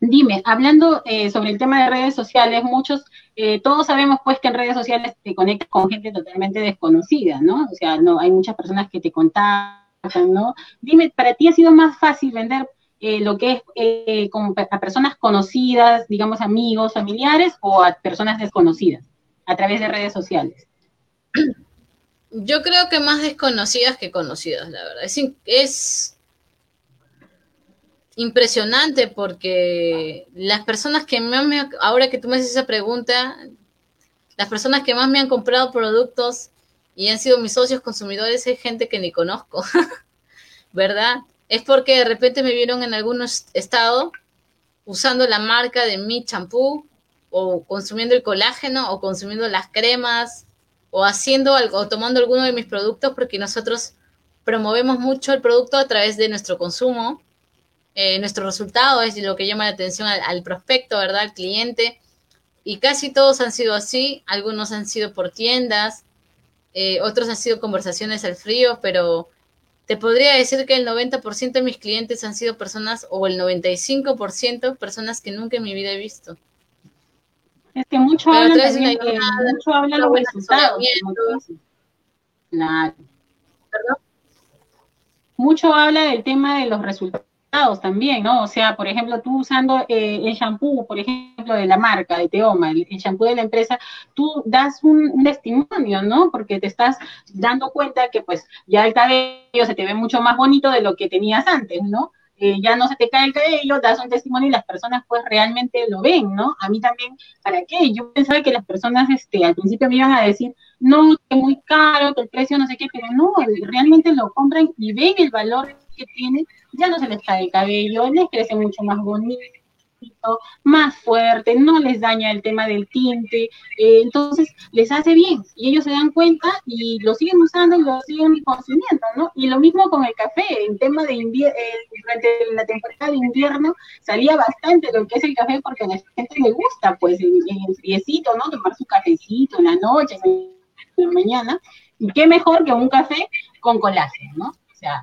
Dime, hablando eh, sobre el tema de redes sociales, muchos, eh, todos sabemos pues que en redes sociales te conectas con gente totalmente desconocida, ¿no? O sea, no, hay muchas personas que te contactan, ¿no? Dime, ¿para ti ha sido más fácil vender eh, lo que es a personas conocidas, digamos amigos, familiares, o a personas desconocidas a través de redes sociales? Yo creo que más desconocidas que conocidas, la verdad. Es, es impresionante porque las personas que más me, ahora que tú me haces esa pregunta, las personas que más me han comprado productos y han sido mis socios consumidores es gente que ni conozco, ¿verdad? Es porque de repente me vieron en algún estado usando la marca de mi champú o consumiendo el colágeno o consumiendo las cremas o haciendo algo o tomando alguno de mis productos porque nosotros promovemos mucho el producto a través de nuestro consumo. Eh, nuestro resultado es lo que llama la atención al, prospecto, ¿verdad? Al cliente. Y casi todos han sido así. Algunos han sido por tiendas, eh, otros han sido conversaciones al frío, pero te podría decir que el 90% de mis clientes han sido personas, o el 95% personas que nunca en mi vida he visto. Es que mucho habla también, mucho los resultados. Claro. ¿Perdón? Mucho habla del tema de los resultados también, ¿no? O sea, por ejemplo, tú usando eh, el shampoo, por ejemplo, de la marca, de Teoma, el, shampoo de la empresa, tú das un, testimonio, ¿no? Porque te estás dando cuenta que pues ya el cabello se te ve mucho más bonito de lo que tenías antes, ¿no? Eh, ya no se te cae el cabello, das un testimonio y las personas pues realmente lo ven, ¿no? A mí también, ¿para qué? Yo pensaba que las personas este, al principio me iban a decir, no, que muy caro, que el precio no sé qué, pero no, realmente lo compran y ven el valor que tiene ya no se les cae el cabello, les crece mucho más bonito, más fuerte, no les daña el tema del tinte, eh, entonces les hace bien y ellos se dan cuenta y lo siguen usando y lo siguen consumiendo, ¿no? Y lo mismo con el café, en tema de invierno, durante la temporada de invierno salía bastante lo que es el café porque a la gente le gusta, pues, en el friecito, ¿no? Tomar su cafecito en la noche, en la mañana, y qué mejor que un café con colágeno, ¿no? O sea,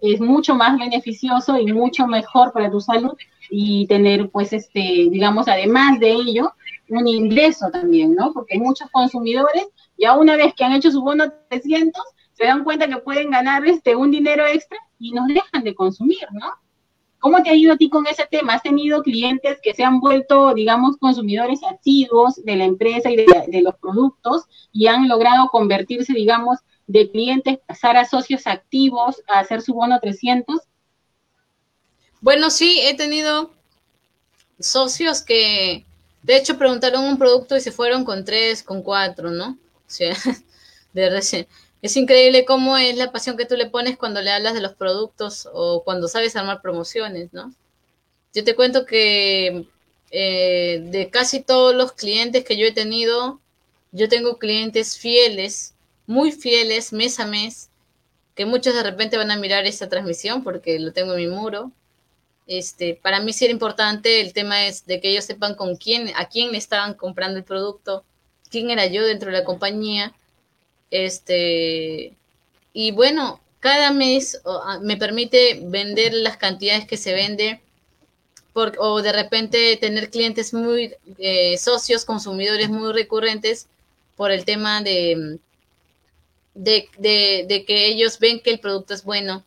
es, mucho más beneficioso y mucho mejor para tu salud y tener, pues, este, digamos, además de ello, un ingreso también, ¿no? Porque hay muchos consumidores, ya una vez que han hecho su bono 300, se dan cuenta que pueden ganar este, un dinero extra y nos dejan de consumir, ¿no? ¿Cómo te ha ido a ti con ese tema? ¿Has tenido clientes que se han vuelto, digamos, consumidores activos de la empresa y de, de los productos y han logrado convertirse, digamos, de clientes pasar a socios activos a hacer su bono 300? Bueno, sí, he tenido socios que de hecho preguntaron un producto y se fueron con tres, con cuatro, ¿no? O sea, de recién. Es increíble cómo es la pasión que tú le pones cuando le hablas de los productos o cuando sabes armar promociones, ¿no? Yo te cuento que eh, de casi todos los clientes que yo he tenido, yo tengo clientes fieles muy fieles mes a mes, que muchos de repente van a mirar esta transmisión porque lo tengo en mi muro. Este, para mí sí era importante, el tema es de que ellos sepan con quién, a quién le estaban comprando el producto, quién era yo dentro de la compañía. Este, y bueno, cada mes me permite vender las cantidades que se vende por, o de repente tener clientes muy eh, socios, consumidores muy recurrentes por el tema de, de, de, que ellos ven que el producto es bueno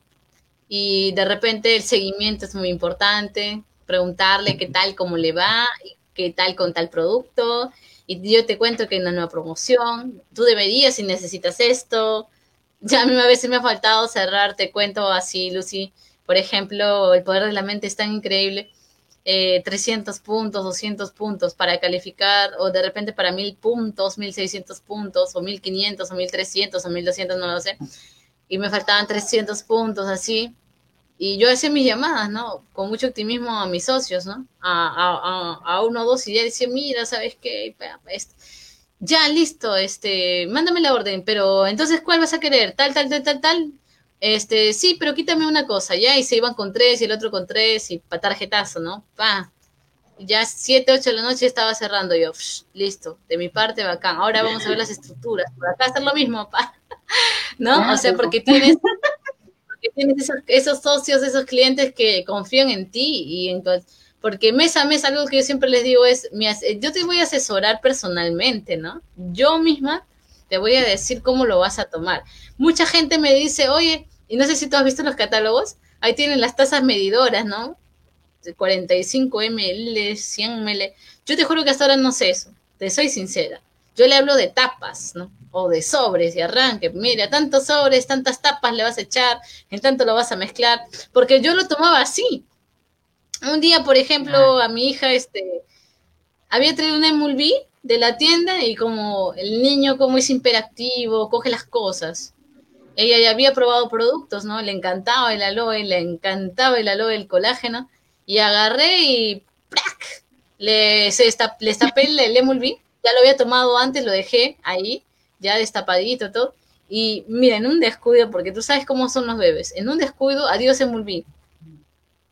y de repente el seguimiento es muy importante, preguntarle qué tal, cómo le va, qué tal con tal producto, y yo te cuento que hay una nueva promoción, tú deberías si necesitas esto. Ya a mí a veces me ha faltado cerrar, te cuento así, Lucy. Por ejemplo, el poder de la mente es tan increíble 300 eh, puntos, 200 puntos para calificar, o de repente para 1000 puntos, 1600 puntos, o 1500, o 1300, o 1200, no lo sé. Y me faltaban 300 puntos así. Y yo hacía mis llamadas, ¿no? Con mucho optimismo a mis socios, ¿no? A, a, a, uno o dos, y ya decía, mira, ¿sabes qué? Ya, listo, este, mándame la orden, pero entonces, ¿cuál vas a querer? Tal, tal, tal, tal, tal este, sí, pero quítame una cosa, ya, y se iban con tres y el otro con tres y pa tarjetazo, ¿no? Pa. Ya siete, ocho de la noche estaba cerrando yo, listo, de mi parte bacán. Ahora vamos a ver las estructuras. Por acá está lo mismo, pa. ¿No? O sea, porque tienes, porque tienes esos, socios, esos clientes que confían en ti y en porque mes a mes algo que yo siempre les digo es, yo te voy a asesorar personalmente, ¿no? Yo misma te voy a decir cómo lo vas a tomar. Mucha gente me dice, oye, y no sé si tú has visto los catálogos, ahí tienen las tasas medidoras, ¿no? 45 ml, 100 ml. Yo te juro que hasta ahora no sé eso, te soy sincera. Yo le hablo de tapas, ¿no? O de sobres y arranque. Mira, tantos sobres, tantas tapas le vas a echar, en tanto lo vas a mezclar. Porque yo lo tomaba así. Un día, por ejemplo, a mi hija, este, había traído una emulví de la tienda y como el niño como es imperactivo, coge las cosas. Ella ya había probado productos, ¿no? Le encantaba el aloe, le encantaba el aloe, el colágeno. Y agarré y ¡prac! Le, se le destapé el, el emulví. Ya lo había tomado antes, lo dejé ahí, ya destapadito todo. Y mira, en un descuido, porque tú sabes cómo son los bebés, en un descuido, adiós emulví.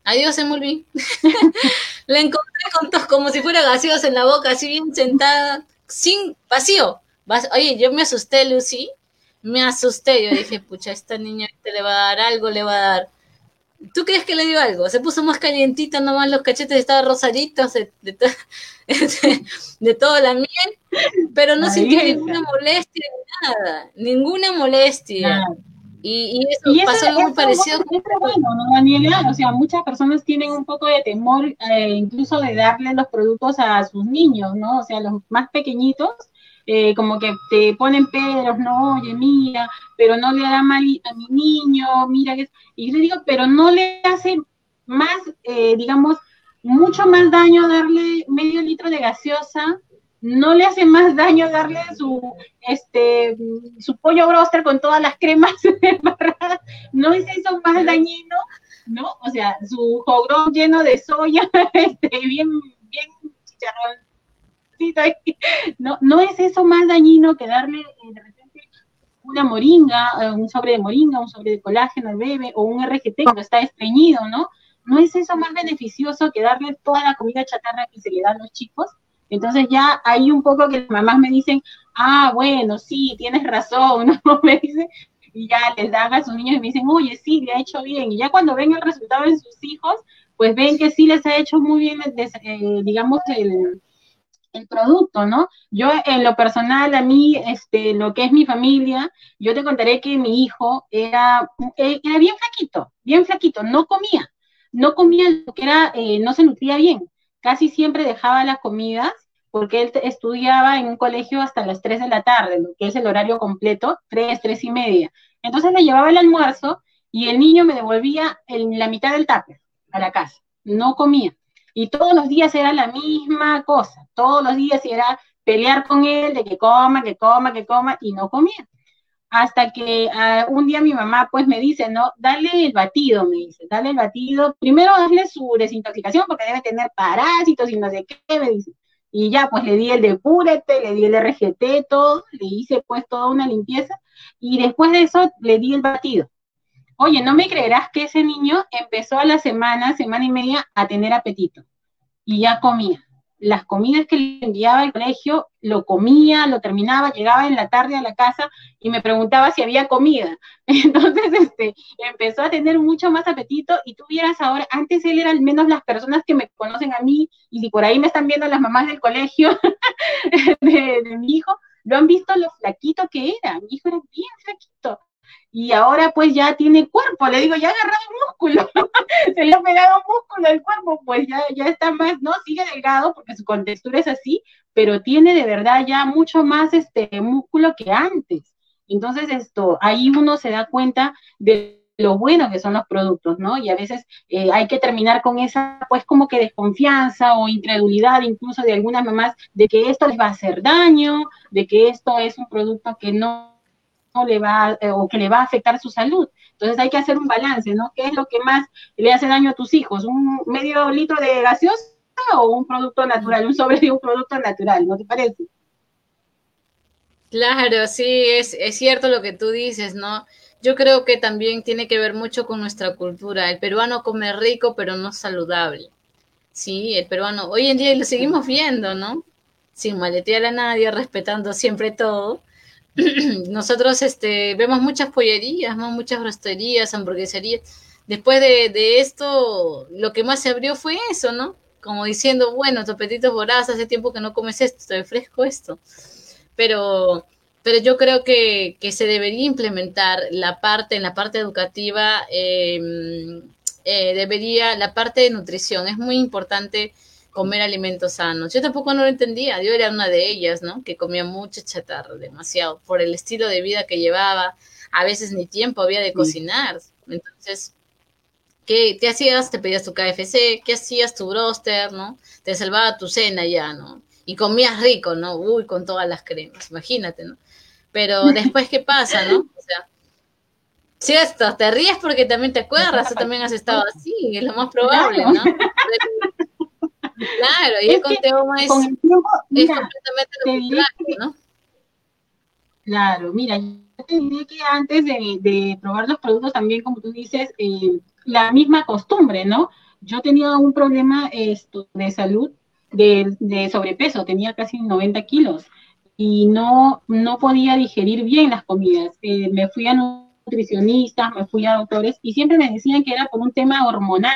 Adiós emulví. la encontré con tos como si fuera gaseosa en la boca, así bien sentada, sin vacío. Oye, yo me asusté, Lucy, me asusté. Yo dije, pucha, esta niña le va a dar algo, le va a dar. ¿Tú crees que le dio algo? Se puso más calientita, nomás los cachetes estaban rosaditos de, de, de, toda la miel, pero no sintió ninguna molestia, nada, ninguna molestia. Y, eso, pasó algo parecido. bueno, ¿no, Daniela? O sea, muchas personas tienen un poco de temor eh, incluso de darle los productos a sus niños, ¿no? O sea, los más pequeñitos, eh, como que te ponen peros, no, oye, mira, pero no le hará mal a mi niño, mira que... Y yo le digo, pero no le hace más, eh, digamos, mucho más daño darle medio litro de gaseosa no le hace más daño darle su este su pollo broster con todas las cremas no es eso más dañino, ¿no? O sea, su jogrón lleno de soya, este, bien, bien chicharroncito no, no es eso más dañino que darle eh, de repente una moringa, eh, un sobre de moringa, un sobre de colágeno al bebé, o un RGT cuando está estreñido, ¿no? ¿No es eso más beneficioso que darle toda la comida chatarra que se le da a los chicos? Entonces ya hay un poco que las mamás me dicen, ah, bueno, sí, tienes razón, ¿no? Me dicen, y ya les dan a sus niños y me dicen, oye, sí, le ha hecho bien. Y ya cuando ven el resultado en sus hijos, pues ven que sí les ha hecho muy bien, eh, digamos, el, el producto, ¿no? Yo en lo personal, a mí, este, lo que es mi familia, yo te contaré que mi hijo era, eh, era bien flaquito, bien flaquito, no comía, no comía lo que era, eh, no se nutría bien casi siempre dejaba las comidas porque él estudiaba en un colegio hasta las 3 de la tarde, lo que es el horario completo, 3, 3 y media. Entonces le llevaba el almuerzo y el niño me devolvía en la mitad del tupper a la casa, no comía. Y todos los días era la misma cosa, todos los días era pelear con él de que coma, que coma, que coma, y no comía hasta que uh, un día mi mamá pues me dice, no, dale el batido, me dice, dale el batido, primero hazle su desintoxicación porque debe tener parásitos y no sé qué, me dice. Y ya pues le di el de Purete, le di el RGT, todo, le hice pues toda una limpieza. Y después de eso le di el batido. Oye, no me creerás que ese niño empezó a la semana, semana y media, a tener apetito. Y ya comía las comidas que le enviaba al colegio, lo comía, lo terminaba, llegaba en la tarde a la casa y me preguntaba si había comida. Entonces, este, empezó a tener mucho más apetito y tú vieras ahora, antes él era al menos las personas que me conocen a mí y si por ahí me están viendo las mamás del colegio de, de mi hijo, lo han visto lo flaquito que era. Mi hijo era bien flaquito y ahora pues ya tiene cuerpo, le digo, ya ha agarrado músculo, se le ha pegado músculo al cuerpo, pues ya, ya está más, no, sigue delgado porque su contextura es así, pero tiene de verdad ya mucho más este músculo que antes. Entonces esto, ahí uno se da cuenta de lo bueno que son los productos, ¿no? Y a veces eh, hay que terminar con esa, pues como que desconfianza o incredulidad incluso de algunas mamás de que esto les va a hacer daño, de que esto es un producto que no le va eh, o que le va a afectar su salud. Entonces hay que hacer un balance, ¿no? ¿Qué es lo que más le hace daño a tus hijos? ¿Un medio litro de gaseosa o un producto natural, un sobre de un producto natural? ¿No te parece? Claro, sí, es, es cierto lo que tú dices, ¿no? Yo creo que también tiene que ver mucho con nuestra cultura. El peruano come rico, pero no saludable. Sí, el peruano, hoy en día lo seguimos viendo, ¿no? Sin maletear a nadie, respetando siempre todo. nosotros este, vemos muchas pollerías, ¿no? muchas rosterías, hamburgueserías. Después de, esto, lo que más se abrió fue eso, ¿no? Como diciendo, bueno, tu apetito voraz, hace tiempo que no comes esto, te fresco esto. Pero, pero yo creo que, se debería implementar la parte, en la parte educativa, em, eh, debería, la parte de nutrición, es muy importante comer alimentos sanos. Yo tampoco no lo entendía, yo era una de ellas, ¿no? Que comía mucha chatarra, demasiado, por el estilo de vida que llevaba, a veces ni tiempo había de cocinar. Entonces, ¿qué, te hacías? Te pedías tu KFC, ¿qué hacías? Tu broster, ¿no? Te salvaba tu cena ya, ¿no? Y comías rico, ¿no? Uy, con todas las cremas, imagínate, ¿no? Pero después, ¿qué pasa, no? O sea, si esto, te ríes porque también te acuerdas, tú también has estado así, es lo más probable, ¿no? Claro, y es con Teoma es, completamente lo contrario, ¿no? Claro, mira, yo te diré que antes de, probar los productos también, como tú dices, eh, la misma costumbre, ¿no? Yo tenía un problema esto, de salud, de, sobrepeso, tenía casi 90 kilos y no, no podía digerir bien las comidas. Eh, me fui a nutricionistas, me fui a doctores y siempre me decían que era por un tema hormonal,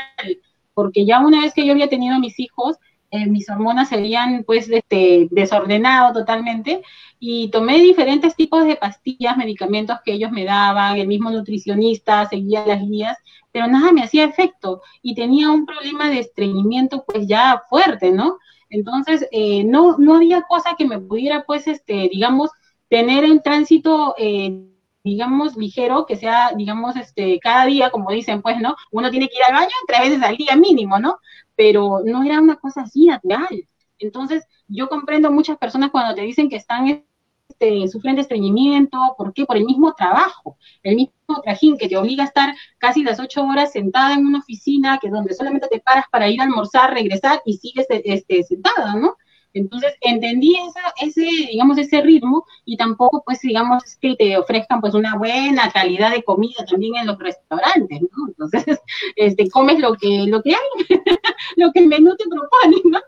porque ya una vez que yo había tenido mis hijos, eh, mis hormonas se habían pues este, desordenado totalmente y tomé diferentes tipos de pastillas, medicamentos que ellos me daban, el mismo nutricionista seguía las guías, pero nada me hacía efecto y tenía un problema de estreñimiento pues ya fuerte, ¿no? Entonces, eh, no, no había cosa que me pudiera pues, este, digamos, tener en tránsito eh, digamos, ligero, que sea, digamos, este, cada día, como dicen, pues, ¿no? Uno tiene que ir al baño tres veces al día mínimo, ¿no? Pero no era una cosa así natural. Entonces, yo comprendo muchas personas cuando te dicen que están este, sufren de estreñimiento, ¿por qué? Por el mismo trabajo, el mismo trajín que te obliga a estar casi las ocho horas sentada en una oficina, que donde solamente te paras para ir a almorzar, regresar y sigues este, sentada, ¿no? Entonces entendí ese, digamos, ese ritmo y tampoco, pues, digamos, que te ofrezcan, pues, una buena calidad de comida también en los restaurantes, ¿no? Entonces, este, comes lo que, lo que hay, lo que el menú te propone, ¿no?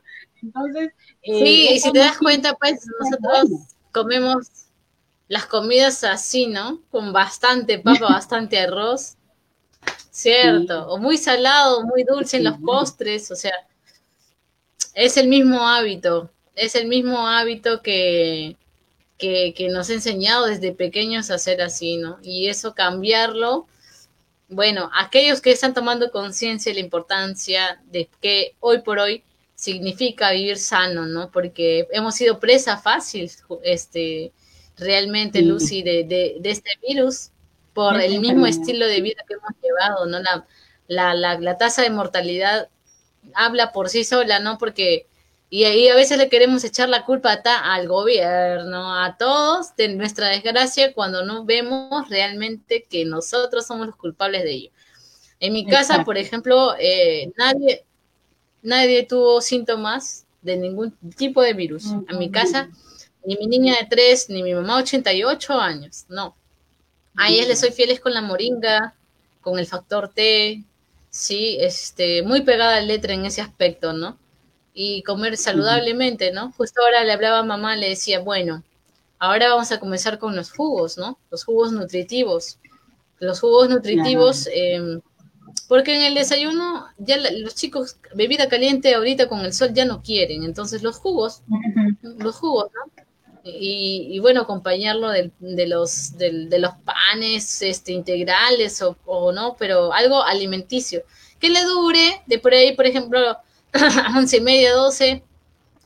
Entonces... Eh, sí, y si te das cuenta, pues, nosotros comemos las comidas así, ¿no? Con bastante papa, bastante arroz, ¿cierto? O muy salado, muy dulce en los postres, o sea es el mismo hábito, es el mismo hábito que, que, nos ha enseñado desde pequeños a hacer así, ¿no? Y eso cambiarlo, bueno, aquellos que están tomando conciencia de la importancia de que hoy por hoy significa vivir sano, ¿no? Porque hemos sido presa fácil, este, realmente, Lucy, de, de, de este virus por el mismo estilo de vida que hemos llevado, ¿no? La, la, la, la tasa de mortalidad habla por sí sola, ¿no? Porque, y ahí a veces le queremos echar la culpa al gobierno, a todos, de nuestra desgracia, cuando no vemos realmente que nosotros somos los culpables de ello. En mi casa, por ejemplo, eh, nadie, nadie tuvo síntomas de ningún tipo de virus. En mi casa, ni mi niña de 3, ni mi mamá 88 años, no. A ellas les soy fieles con la moringa, con el factor T, sí, este, muy pegada la letra en ese aspecto, ¿no? Y comer saludablemente, ¿no? Justo ahora le hablaba a mamá, le decía, bueno, ahora vamos a comenzar con los jugos, ¿no? Los jugos nutritivos. Los jugos nutritivos, em, porque en el desayuno ya los chicos, bebida caliente ahorita con el sol ya no quieren, entonces los jugos, los jugos, ¿no? Y, bueno, acompañarlo de, los, de, los panes este, integrales o, no, pero algo alimenticio, que le dure de por ahí, por ejemplo, a once y media, doce,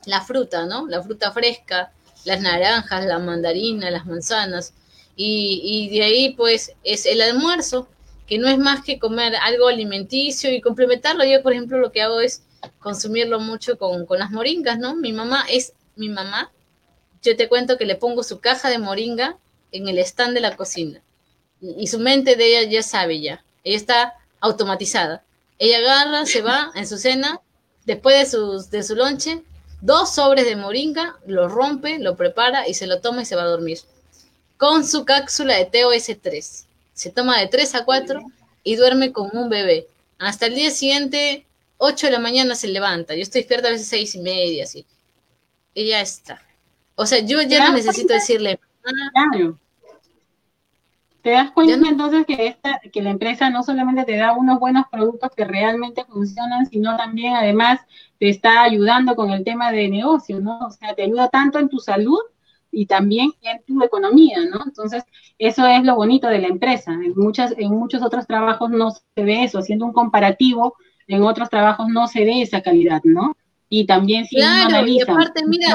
la fruta, ¿no? La fruta fresca, las naranjas, la mandarina, las manzanas, y, y de ahí pues es el almuerzo, que no es más que comer algo alimenticio y complementarlo. Yo, por ejemplo, lo que hago es consumirlo mucho con, con las moringas, ¿no? Mi mamá es, mi mamá yo te cuento que le pongo su caja de moringa en el stand de la cocina. Y, su mente de ella ya sabe ya. Ella está automatizada. Ella agarra, se va en su cena, después de su, de su lonche, dos sobres de moringa, lo rompe, lo prepara y se lo toma y se va a dormir. Con su cápsula de TOS3. Se toma de 3 a 4 y duerme como un bebé. Hasta el día siguiente, 8 de la mañana se levanta. Yo estoy despierta a veces 6 y media, así. Y ya está. O sea, yo ya no necesito decirle. Claro. Te das cuenta entonces que, esta, que la empresa no solamente te da unos buenos productos que realmente funcionan, sino también además te está ayudando con el tema de negocio, ¿no? O sea, te ayuda tanto en tu salud y también en tu economía, ¿no? Entonces, eso es lo bonito de la empresa. En, muchas, en muchos otros trabajos no se ve eso, haciendo un comparativo, en otros trabajos no se ve esa calidad, ¿no? Y también si claro, y aparte, mira,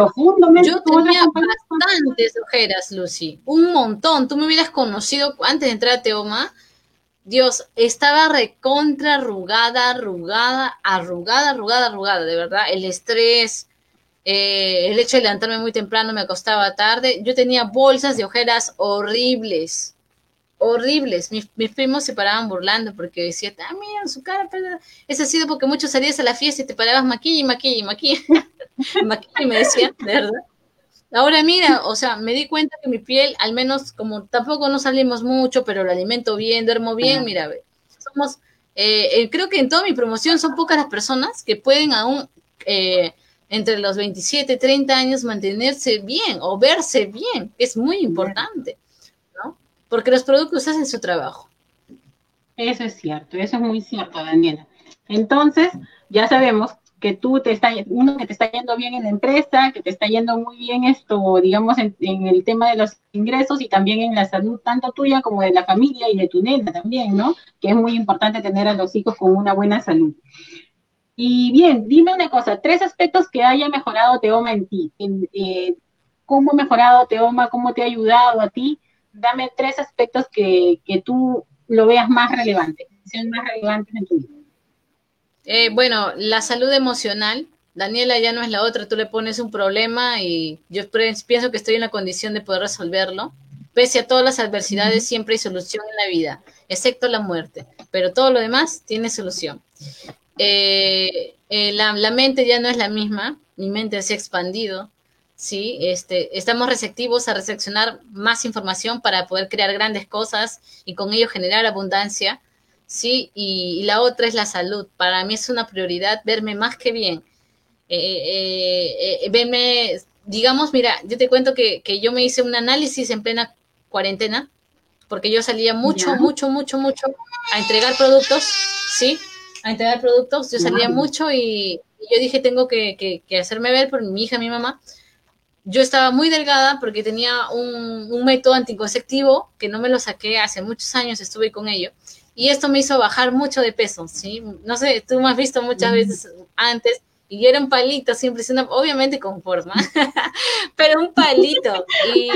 yo tenía bastantes ojeras, Lucy, un montón. Tú me hubieras conocido antes de entrar a Teoma. Dios, estaba recontra arrugada, arrugada, arrugada, arrugada, arrugada, de verdad. El estrés, eh, el hecho de levantarme muy temprano me acostaba tarde. Yo tenía bolsas de ojeras horribles, horribles. Mis, primos se paraban burlando porque decían, ah, mira, su cara, eso ha sido porque muchos salías a la fiesta y te parabas maquilla y maquilla y maquilla. maquilla y me decían, de verdad. Ahora mira, o sea, me di cuenta que mi piel, al menos como tampoco no salimos mucho, pero lo alimento bien, duermo bien, mira, somos, eh, eh, creo que en toda mi promoción son pocas las personas que pueden aún eh, entre los 27 y 30 años mantenerse bien o verse bien, es muy importante porque los productos hacen su trabajo. Eso es cierto, eso es muy cierto, Daniela. Entonces, ya sabemos que tú te está, uno que te está yendo bien en la empresa, que te está yendo muy bien esto, digamos, en, el tema de los ingresos y también en la salud, tanto tuya como de la familia y de tu nena también, ¿no? Que es muy importante tener a los hijos con una buena salud. Y bien, dime una cosa, tres aspectos que haya mejorado Teoma en ti. Eh, ¿Cómo ha mejorado Teoma? ¿Cómo te ha ayudado a ti? Dame tres aspectos que, tú lo veas más relevante, que sean más relevantes en tu vida. Eh, bueno, la salud emocional. Daniela ya no es la otra, tú le pones un problema y yo pienso que estoy en la condición de poder resolverlo. Pese a todas las adversidades, siempre hay solución en la vida, excepto la muerte, pero todo lo demás tiene solución. Eh, eh, la, la, mente ya no es la misma, mi mente se ha expandido, ¿sí? Este, estamos receptivos a recepcionar más información para poder crear grandes cosas y con ello generar abundancia, ¿sí? Y, la otra es la salud. Para mí es una prioridad verme más que bien. Eh, eh, eh, verme, digamos, mira, yo te cuento que, yo me hice un análisis en plena cuarentena, porque yo salía mucho, mucho, mucho, mucho a entregar productos, ¿sí? A entregar productos, yo salía mucho y, yo dije, tengo que, que hacerme ver por mi hija, mi mamá, yo estaba muy delgada porque tenía un, método anticonceptivo que no me lo saqué hace muchos años, estuve con ello. Y esto me hizo bajar mucho de peso, ¿sí? No sé, tú me has visto muchas veces antes y yo era un palito, siempre siendo, obviamente con forma, pero un palito. Y,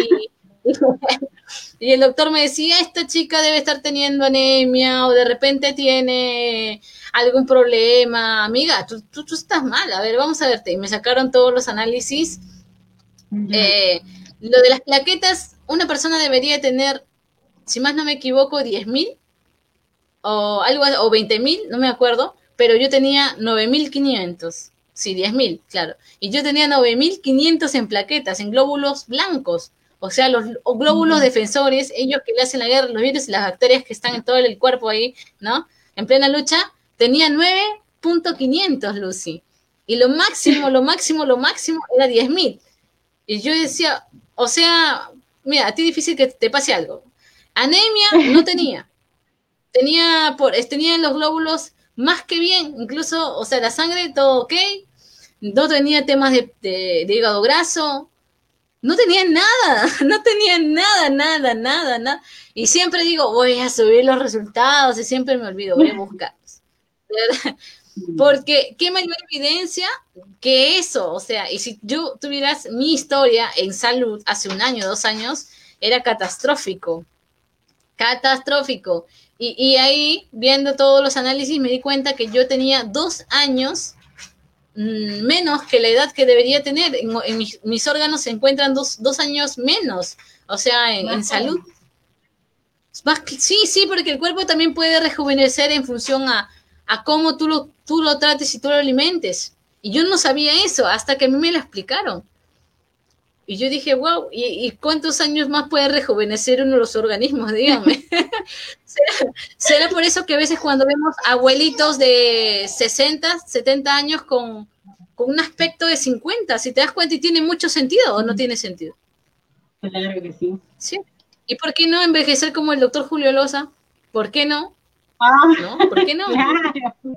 y, el doctor me decía, esta chica debe estar teniendo anemia o de repente tiene algún problema. Amiga, tú, tú, tú estás mal, a ver, vamos a verte. Y me sacaron todos los análisis eh, lo de las plaquetas, una persona debería tener, si más no me equivoco, 10.000 o algo o 20.000, no me acuerdo, pero yo tenía 9.500. Sí, 10.000, claro. Y yo tenía 9.500 en plaquetas, en glóbulos blancos. O sea, los glóbulos defensores, ellos que le hacen la guerra, los virus y las bacterias que están en todo el cuerpo ahí, ¿no? En plena lucha, tenía 9.500, Lucy. Y lo máximo, lo máximo, lo máximo era 10.000. Y yo decía, o sea, mira, a ti difícil que te pase algo. Anemia no tenía. Tenía, por, tenía los glóbulos más que bien, incluso, o sea, la sangre todo ok. No tenía temas de, de, hígado graso. No tenía nada, no tenía nada, nada, nada, nada. Y siempre digo, voy a subir los resultados y siempre me olvido, voy a buscarlos. Porque qué mayor evidencia que eso, o sea, y si yo tuvieras mi historia en salud hace un año, dos años, era catastrófico, catastrófico. Y, ahí, viendo todos los análisis, me di cuenta que yo tenía dos años mm, menos que la edad que debería tener. En, mis, órganos se encuentran dos, años menos, o sea, en, salud. sí, sí, porque el cuerpo también puede rejuvenecer en función a, a cómo tú lo, tú lo trates y tú lo alimentes. Y yo no sabía eso hasta que a mí me lo explicaron. Y yo dije, wow, ¿y, cuántos años más puede rejuvenecer uno de los organismos? Dígame. ¿Será, por eso que a veces cuando vemos abuelitos de 60, 70 años con, con un aspecto de 50, si te das cuenta y tiene mucho sentido o no tiene sentido? Claro que sí. Sí. ¿Y por qué no envejecer como el doctor Julio Loza? ¿Por qué no? Ah, ¿No? ¿Por qué no?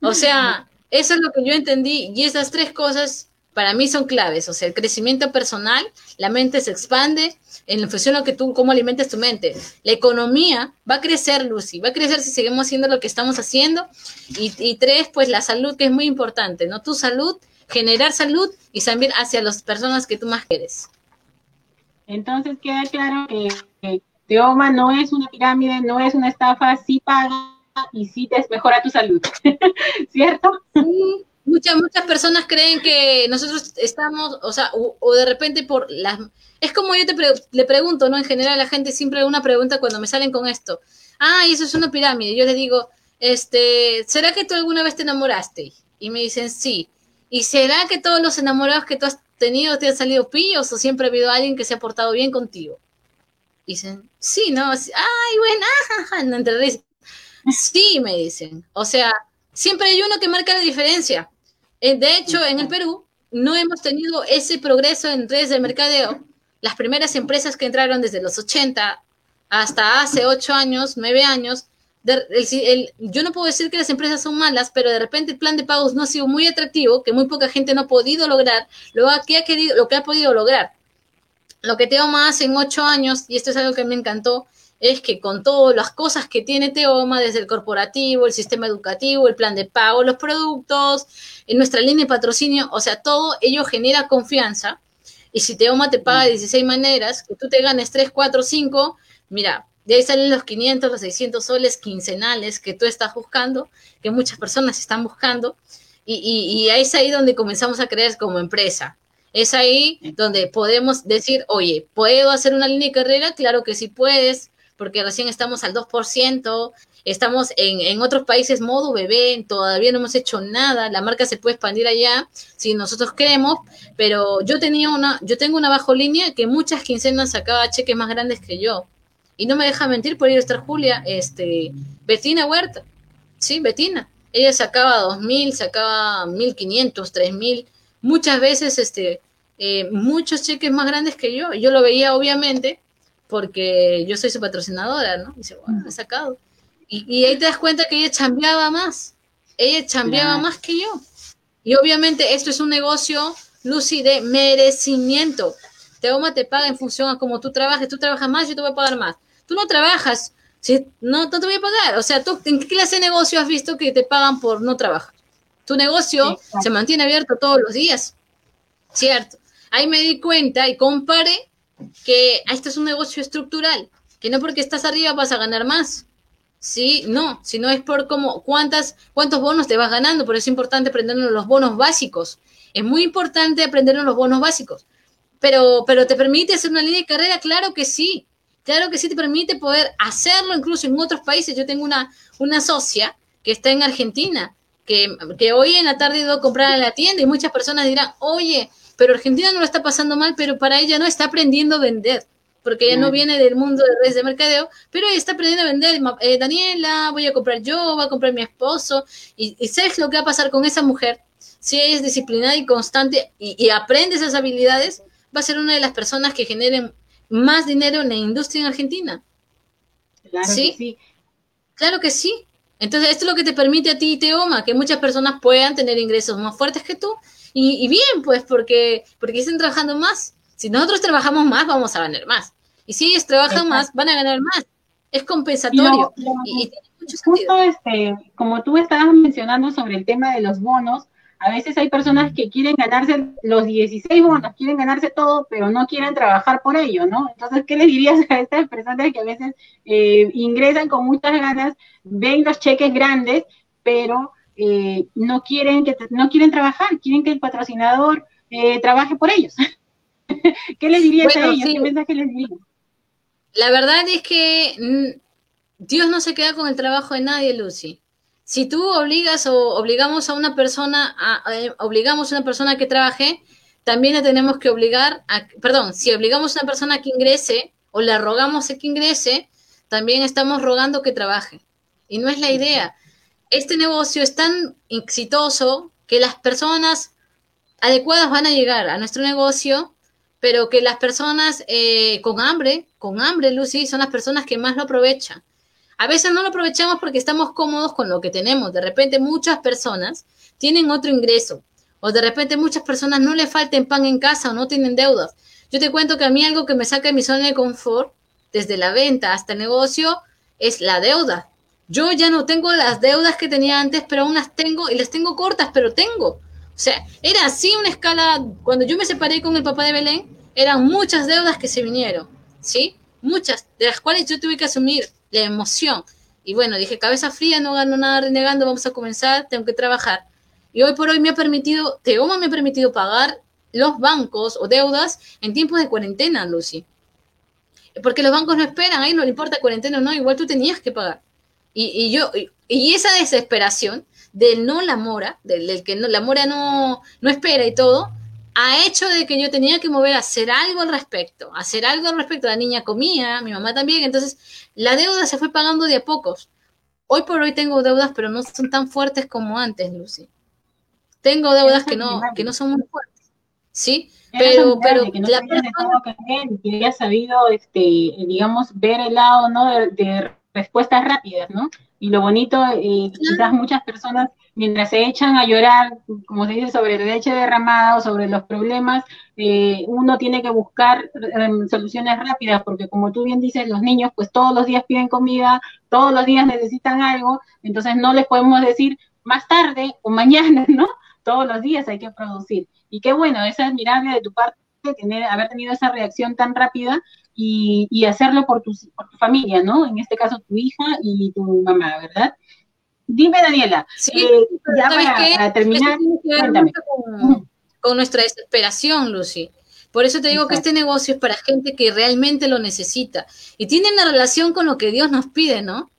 O sea, eso es lo que yo entendí y esas tres cosas para mí son claves. O sea, el crecimiento personal, la mente se expande en función de lo que tú, cómo alimentes tu mente. La economía va a crecer, Lucy, va a crecer si seguimos haciendo lo que estamos haciendo. Y, y tres, pues la salud, que es muy importante, ¿no? Tu salud, generar salud y también hacia las personas que tú más quieres. Entonces queda claro que, Teoma no es una pirámide, no es una estafa, sí paga y sí te mejora tu salud, ¿cierto? Muchas, muchas personas creen que nosotros estamos, o sea, o, de repente por las... Es como yo te le pregunto, ¿no? En general la gente siempre una pregunta cuando me salen con esto. Ah, eso es una pirámide. Yo les digo, este, ¿será que tú alguna vez te enamoraste? Y me dicen, sí. ¿Y será que todos los enamorados que tú has tenido te han salido pillos o siempre ha habido alguien que se ha portado bien contigo? Dicen, sí, ¿no? Ay, buena, no entre Sí, me dicen. O sea, siempre hay uno que marca la diferencia. Eh, de hecho, en el Perú no hemos tenido ese progreso en redes de mercadeo. Las primeras empresas que entraron desde los 80 hasta hace 8 años, 9 años, yo no puedo decir que las empresas son malas, pero de repente el plan de pagos no ha sido muy atractivo, que muy poca gente no ha podido lograr lo que ha, querido, lo que ha podido lograr. Lo que Teoma hace en ocho años, y esto es algo que me encantó, es que con todas las cosas que tiene Teoma, desde el corporativo, el sistema educativo, el plan de pago, los productos, en nuestra línea de patrocinio, o sea, todo ello genera confianza. Y si Teoma te paga de 16 maneras, que tú te ganes 3, 4, 5, mira, de ahí salen los 500, los 600 soles quincenales que tú estás buscando, que muchas personas están buscando, y, y, y ahí es ahí donde comenzamos a creer como empresa. Es ahí donde podemos decir, oye, ¿puedo hacer una línea de carrera? Claro que sí puedes, porque recién estamos al 2%, estamos en, en, otros países modo bebé, todavía no hemos hecho nada, la marca se puede expandir allá si nosotros queremos, pero yo tenía una, yo tengo una bajo línea que muchas quincenas sacaba cheques más grandes que yo. Y no me deja mentir por ir a estar Julia, este, Betina Huerta, sí, Betina. Ella sacaba 2.000, sacaba 1.500, 3.000 muchas veces este, eh, muchos cheques más grandes que yo. Yo lo veía obviamente porque yo soy su patrocinadora, ¿no? Y dice, bueno, he sacado. Y, ahí te das cuenta que ella chambeaba más. Ella chambeaba más que yo. Y obviamente esto es un negocio, Lucy, de merecimiento. Teoma te paga en función a cómo tú trabajes. Tú trabajas más, yo te voy a pagar más. Tú no trabajas, ¿sí? no, no te voy a pagar. O sea, ¿tú en qué clase de negocio has visto que te pagan por no trabajar? Tu negocio se mantiene abierto todos los días, ¿cierto? Ahí me di cuenta y comparé que este es un negocio estructural, que no porque estás arriba vas a ganar más. Sí, no, sino es por cómo, cuántas, cuántos bonos te vas ganando, por eso es importante aprendernos los bonos básicos. Es muy importante aprendernos los bonos básicos. Pero, pero te permite hacer una línea de carrera, claro que sí. Claro que sí te permite poder hacerlo incluso en otros países. Yo tengo una, una socia que está en Argentina que, hoy en la tarde ido a comprar a la tienda y muchas personas dirán, oye, pero Argentina no lo está pasando mal, pero para ella no está aprendiendo a vender, porque ella no viene del mundo de redes de mercadeo, pero ella está aprendiendo a vender. Eh, Daniela, voy a comprar yo, voy a comprar mi esposo, y, y, ¿sabes lo que va a pasar con esa mujer? Si ella es disciplinada y constante y, aprende esas habilidades, va a ser una de las personas que generen más dinero en la industria en Argentina. Claro ¿Sí? Que sí. Claro que sí. Entonces, esto es lo que te permite a ti, Teoma, que muchas personas puedan tener ingresos más fuertes que tú. Y, bien, pues, porque, porque están trabajando más. Si nosotros trabajamos más, vamos a ganar más. Y si ellos trabajan más, van a ganar más. Es compensatorio. y, tiene mucho justo este, como tú estabas mencionando sobre el tema de los bonos, a veces hay personas que quieren ganarse los 16 bonos, quieren ganarse todo, pero no quieren trabajar por ello, ¿no? Entonces, ¿qué le dirías a estas personas que a veces eh, ingresan con muchas ganas, ven los cheques grandes, pero eh, no, quieren que, no quieren trabajar, quieren que el patrocinador eh, trabaje por ellos? ¿Qué les dirías a ellos? ¿Qué mensaje les dirías? La verdad es que mm, Dios no se queda con el trabajo de nadie, Lucy si tú obligas o obligamos a una persona, a, obligamos a una persona que trabaje, también le tenemos que obligar a, perdón, si obligamos a una persona que ingrese o le rogamos a que ingrese, también estamos rogando que trabaje. Y no es la idea. Este negocio es tan exitoso que las personas adecuadas van a llegar a nuestro negocio, pero que las personas eh, con hambre, con hambre, Lucy, son las personas que más lo aprovechan. A veces no lo aprovechamos porque estamos cómodos con lo que tenemos. De repente muchas personas tienen otro ingreso O de repente muchas personas no le falten pan en casa o no tienen deudas. Yo te cuento que a mí algo que me saca de mi zona de confort, desde la venta hasta el negocio, es la deuda. Yo ya no tengo las deudas que tenía antes, pero aún las tengo y las tengo cortas, pero tengo. O sea, era así una escala. Cuando yo me separé con el papá de Belén, eran muchas deudas que se vinieron, ¿sí? Muchas, de las cuales yo tuve que asumir la emoción. Y bueno, dije, cabeza fría, no gano nada renegando, vamos a comenzar, tengo que trabajar. Y hoy por hoy me ha permitido, Teoma me ha permitido pagar los bancos o deudas en tiempos de cuarentena, Lucy. Porque los bancos no esperan, a ellos no le importa cuarentena o no, igual tú tenías que pagar. Y, yo, y, esa desesperación del no la mora, del, que no, la mora no, no espera y todo, ha hecho de que yo tenía que mover a hacer algo al respecto, hacer algo al respecto. La niña comía, mi mamá también, entonces la deuda se fue pagando de a pocos. Hoy por hoy tengo deudas, pero no son tan fuertes como antes, Lucy. Tengo deudas que no, que no son muy fuertes, ¿sí? Pero, pero que no la persona... que haya sabido, este, digamos, ver el lado, ¿no? De, respuestas rápidas, ¿no? Y lo bonito, eh, quizás muchas personas mientras se echan a llorar, como se dice, sobre leche derramada o sobre los problemas, eh, uno tiene que buscar em, soluciones rápidas, porque como tú bien dices, los niños pues todos los días piden comida, todos los días necesitan algo, entonces no les podemos decir más tarde o mañana, ¿no? Todos los días hay que producir. Y qué bueno, es admirable de tu parte tener, haber tenido esa reacción tan rápida y, y hacerlo por tu, por tu familia, ¿no? En este caso tu hija y tu mamá, ¿verdad? Dime, Daniela, sí, eh, ya para, terminar, con, nuestra desesperación, Lucy. Por eso te digo que este negocio es para gente que realmente lo necesita y tiene una relación con lo que Dios nos pide, ¿no?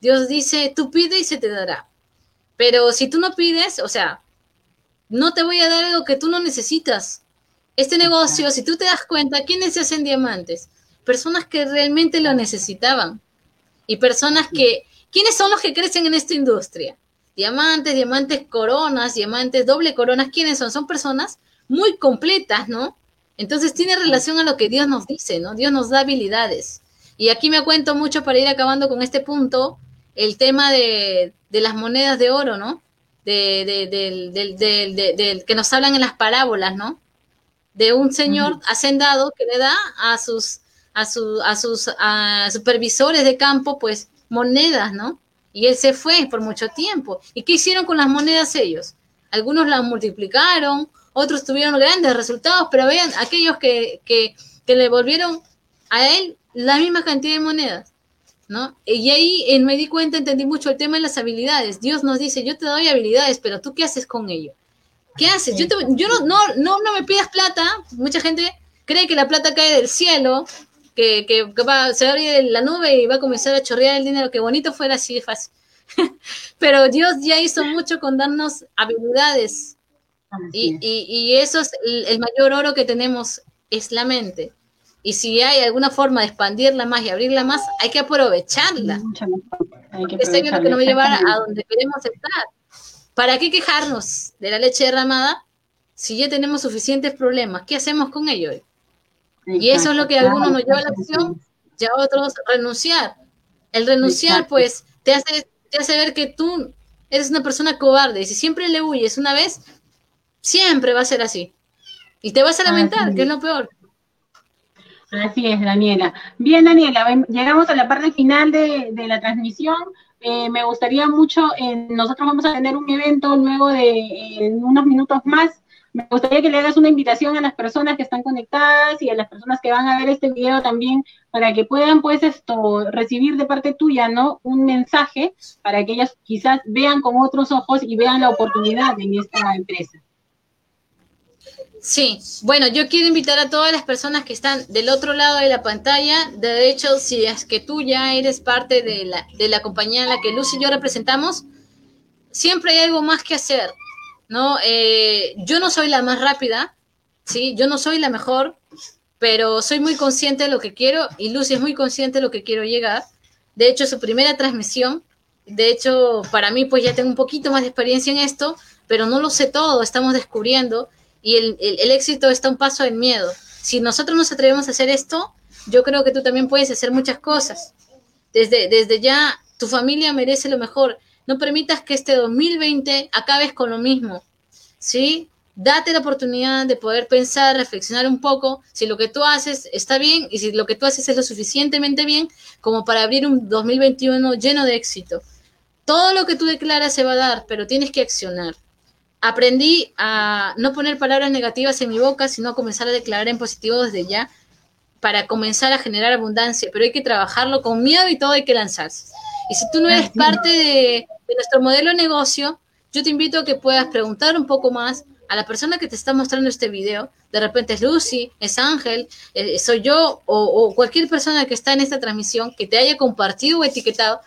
Dios dice, tú pide y se te dará. Pero si tú no pides, o sea, no te voy a dar algo que tú no necesitas. Este negocio, si tú te das cuenta, ¿quiénes se hacen diamantes? Personas que realmente lo necesitaban y personas que ¿Quiénes son los que crecen en esta industria? Diamantes, diamantes coronas, diamantes doble coronas, ¿quiénes son? Son personas muy completas, ¿no? Entonces tiene relación a lo que Dios nos dice, ¿no? Dios nos da habilidades. Y aquí me cuento mucho para ir acabando con este punto, el tema de, las monedas de oro, ¿no? De, del que nos hablan en las parábolas, ¿no? De un señor hacendado que le da a sus, a, a sus supervisores de campo, pues, monedas, ¿no? Y él se fue por mucho tiempo. ¿Y qué hicieron con las monedas ellos? Algunos las multiplicaron, otros tuvieron grandes resultados, pero vean, aquellos que, que, que le volvieron a él la misma cantidad de monedas, ¿no? Y ahí me di cuenta, entendí mucho el tema de las habilidades. Dios nos dice, yo te doy habilidades, pero tú qué haces con ello? ¿Qué haces? Yo, yo no, no, no, no me pidas plata. Mucha gente cree que la plata cae del cielo que, va, se abre la nube y va a comenzar a chorrear el dinero. Qué bonito fuera así de fácil. Pero Dios ya hizo mucho con darnos habilidades. Y, y, eso es el, mayor oro que tenemos, es la mente. Y si hay alguna forma de expandirla más y abrirla más, hay que aprovecharla. Hay que es lo que nos va a llevar a donde queremos estar. ¿Para qué quejarnos de la leche derramada si ya tenemos suficientes problemas? ¿Qué hacemos con ello? Y eso es lo que a algunos nos lleva a la acción y a otros renunciar. El renunciar, pues, te hace, te hace ver que tú eres una persona cobarde. Y si siempre le huyes una vez, siempre va a ser así. Y te vas a lamentar, que es lo peor. Así es, Daniela. Bien, Daniela, llegamos a la parte final de, la transmisión. Eh, me gustaría mucho, eh, nosotros vamos a tener un evento luego de eh, unos minutos más me gustaría que le hagas una invitación a las personas que están conectadas y a las personas que van a ver este video también para que puedan pues esto recibir de parte tuya, ¿no? Un mensaje para que ellas quizás vean con otros ojos y vean la oportunidad en esta empresa. Sí, bueno, yo quiero invitar a todas las personas que están del otro lado de la pantalla. De hecho, si es que tú ya eres parte de la, de la compañía en la que Lucy y yo representamos, siempre hay algo más que hacer. ¿No? Eh, yo no soy la más rápida, ¿sí? Yo no soy la mejor, pero soy muy consciente de lo que quiero y Lucy es muy consciente de lo que quiero llegar. De hecho, su primera transmisión, de hecho, para mí, pues ya tengo un poquito más de experiencia en esto, pero no lo sé todo, estamos descubriendo y el, el éxito está un paso del miedo. Si nosotros nos atrevemos a hacer esto, yo creo que tú también puedes hacer muchas cosas. Desde, desde ya, tu familia merece lo mejor. No permitas que este 2020 acabes con lo mismo, ¿sí? date la oportunidad de poder pensar, reflexionar un poco si lo que tú haces está bien y si lo que tú haces es lo suficientemente bien como para abrir un 2021 lleno de éxito. Todo lo que tú declaras se va a dar, pero tienes que accionar. Aprendí a no poner palabras negativas en mi boca, sino comenzar a declarar en positivo desde ya para comenzar a generar abundancia, pero hay que trabajarlo con miedo y todo hay que lanzarse. Y si tú no eres parte de, de nuestro modelo de negocio, yo te invito a que puedas preguntar un poco más, a la persona que te está mostrando este video, de repente es Lucy, es Ángel, eh, soy yo o, cualquier persona que está en esta transmisión que te haya compartido o etiquetado,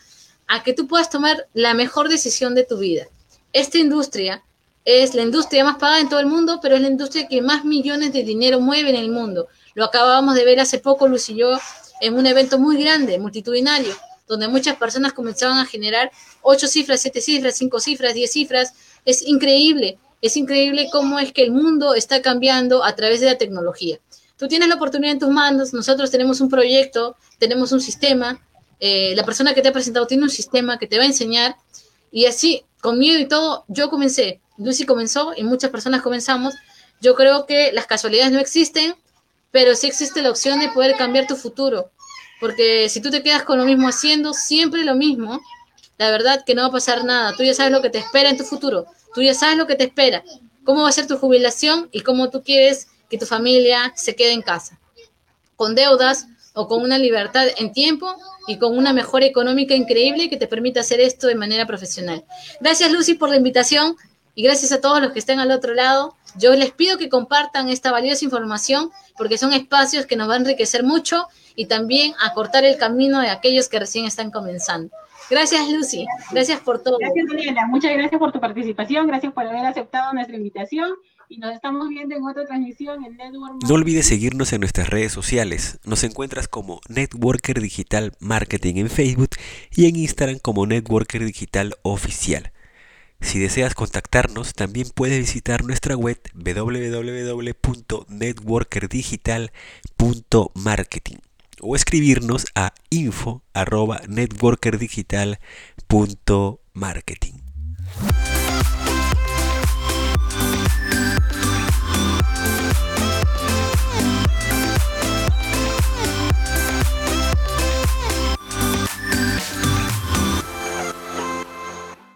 a que tú puedas tomar la mejor decisión de tu vida. Esta industria es la industria más pagada en todo el mundo, pero es la industria que más millones de dinero mueve en el mundo. Lo acabábamos de ver hace poco, Lucy y yo, en un evento muy grande, multitudinario, donde muchas personas comenzaban a generar ocho cifras, siete cifras, cinco cifras, diez cifras. Es increíble es increíble cómo es que el mundo está cambiando a través de la tecnología. Tú tienes la oportunidad en tus manos, nosotros tenemos un proyecto, tenemos un sistema, eh, la persona que te ha presentado tiene un sistema que te va a enseñar y así, con miedo y todo, yo comencé, Lucy comenzó y muchas personas comenzamos. Yo creo que las casualidades no existen, pero sí existe la opción de poder cambiar tu futuro, porque si tú te quedas con lo mismo haciendo, siempre lo mismo, la verdad que no va a pasar nada, tú ya sabes lo que te espera en tu futuro. Tú ya sabes lo que te espera, cómo va a ser tu jubilación y cómo tú quieres que tu familia se quede en casa. Con deudas o con una libertad en tiempo y con una mejora económica increíble que te permita hacer esto de manera profesional. Gracias Lucy por la invitación y gracias a todos los que estén al otro lado. Yo les pido que compartan esta valiosa información porque son espacios que nos van a enriquecer mucho y también a cortar el camino de aquellos que recién están comenzando. Gracias, Lucy. Gracias por todo. Gracias, Daniela. Muchas gracias por tu participación. Gracias por haber aceptado nuestra invitación. Y nos estamos viendo en otra transmisión en Network. No olvides seguirnos en nuestras redes sociales. Nos encuentras como Networker Digital Marketing en Facebook y en Instagram como Networker Digital Oficial. Si deseas contactarnos, también puedes visitar nuestra web www.networkerdigital.marketing o escribirnos a info.networkerdigital.marketing.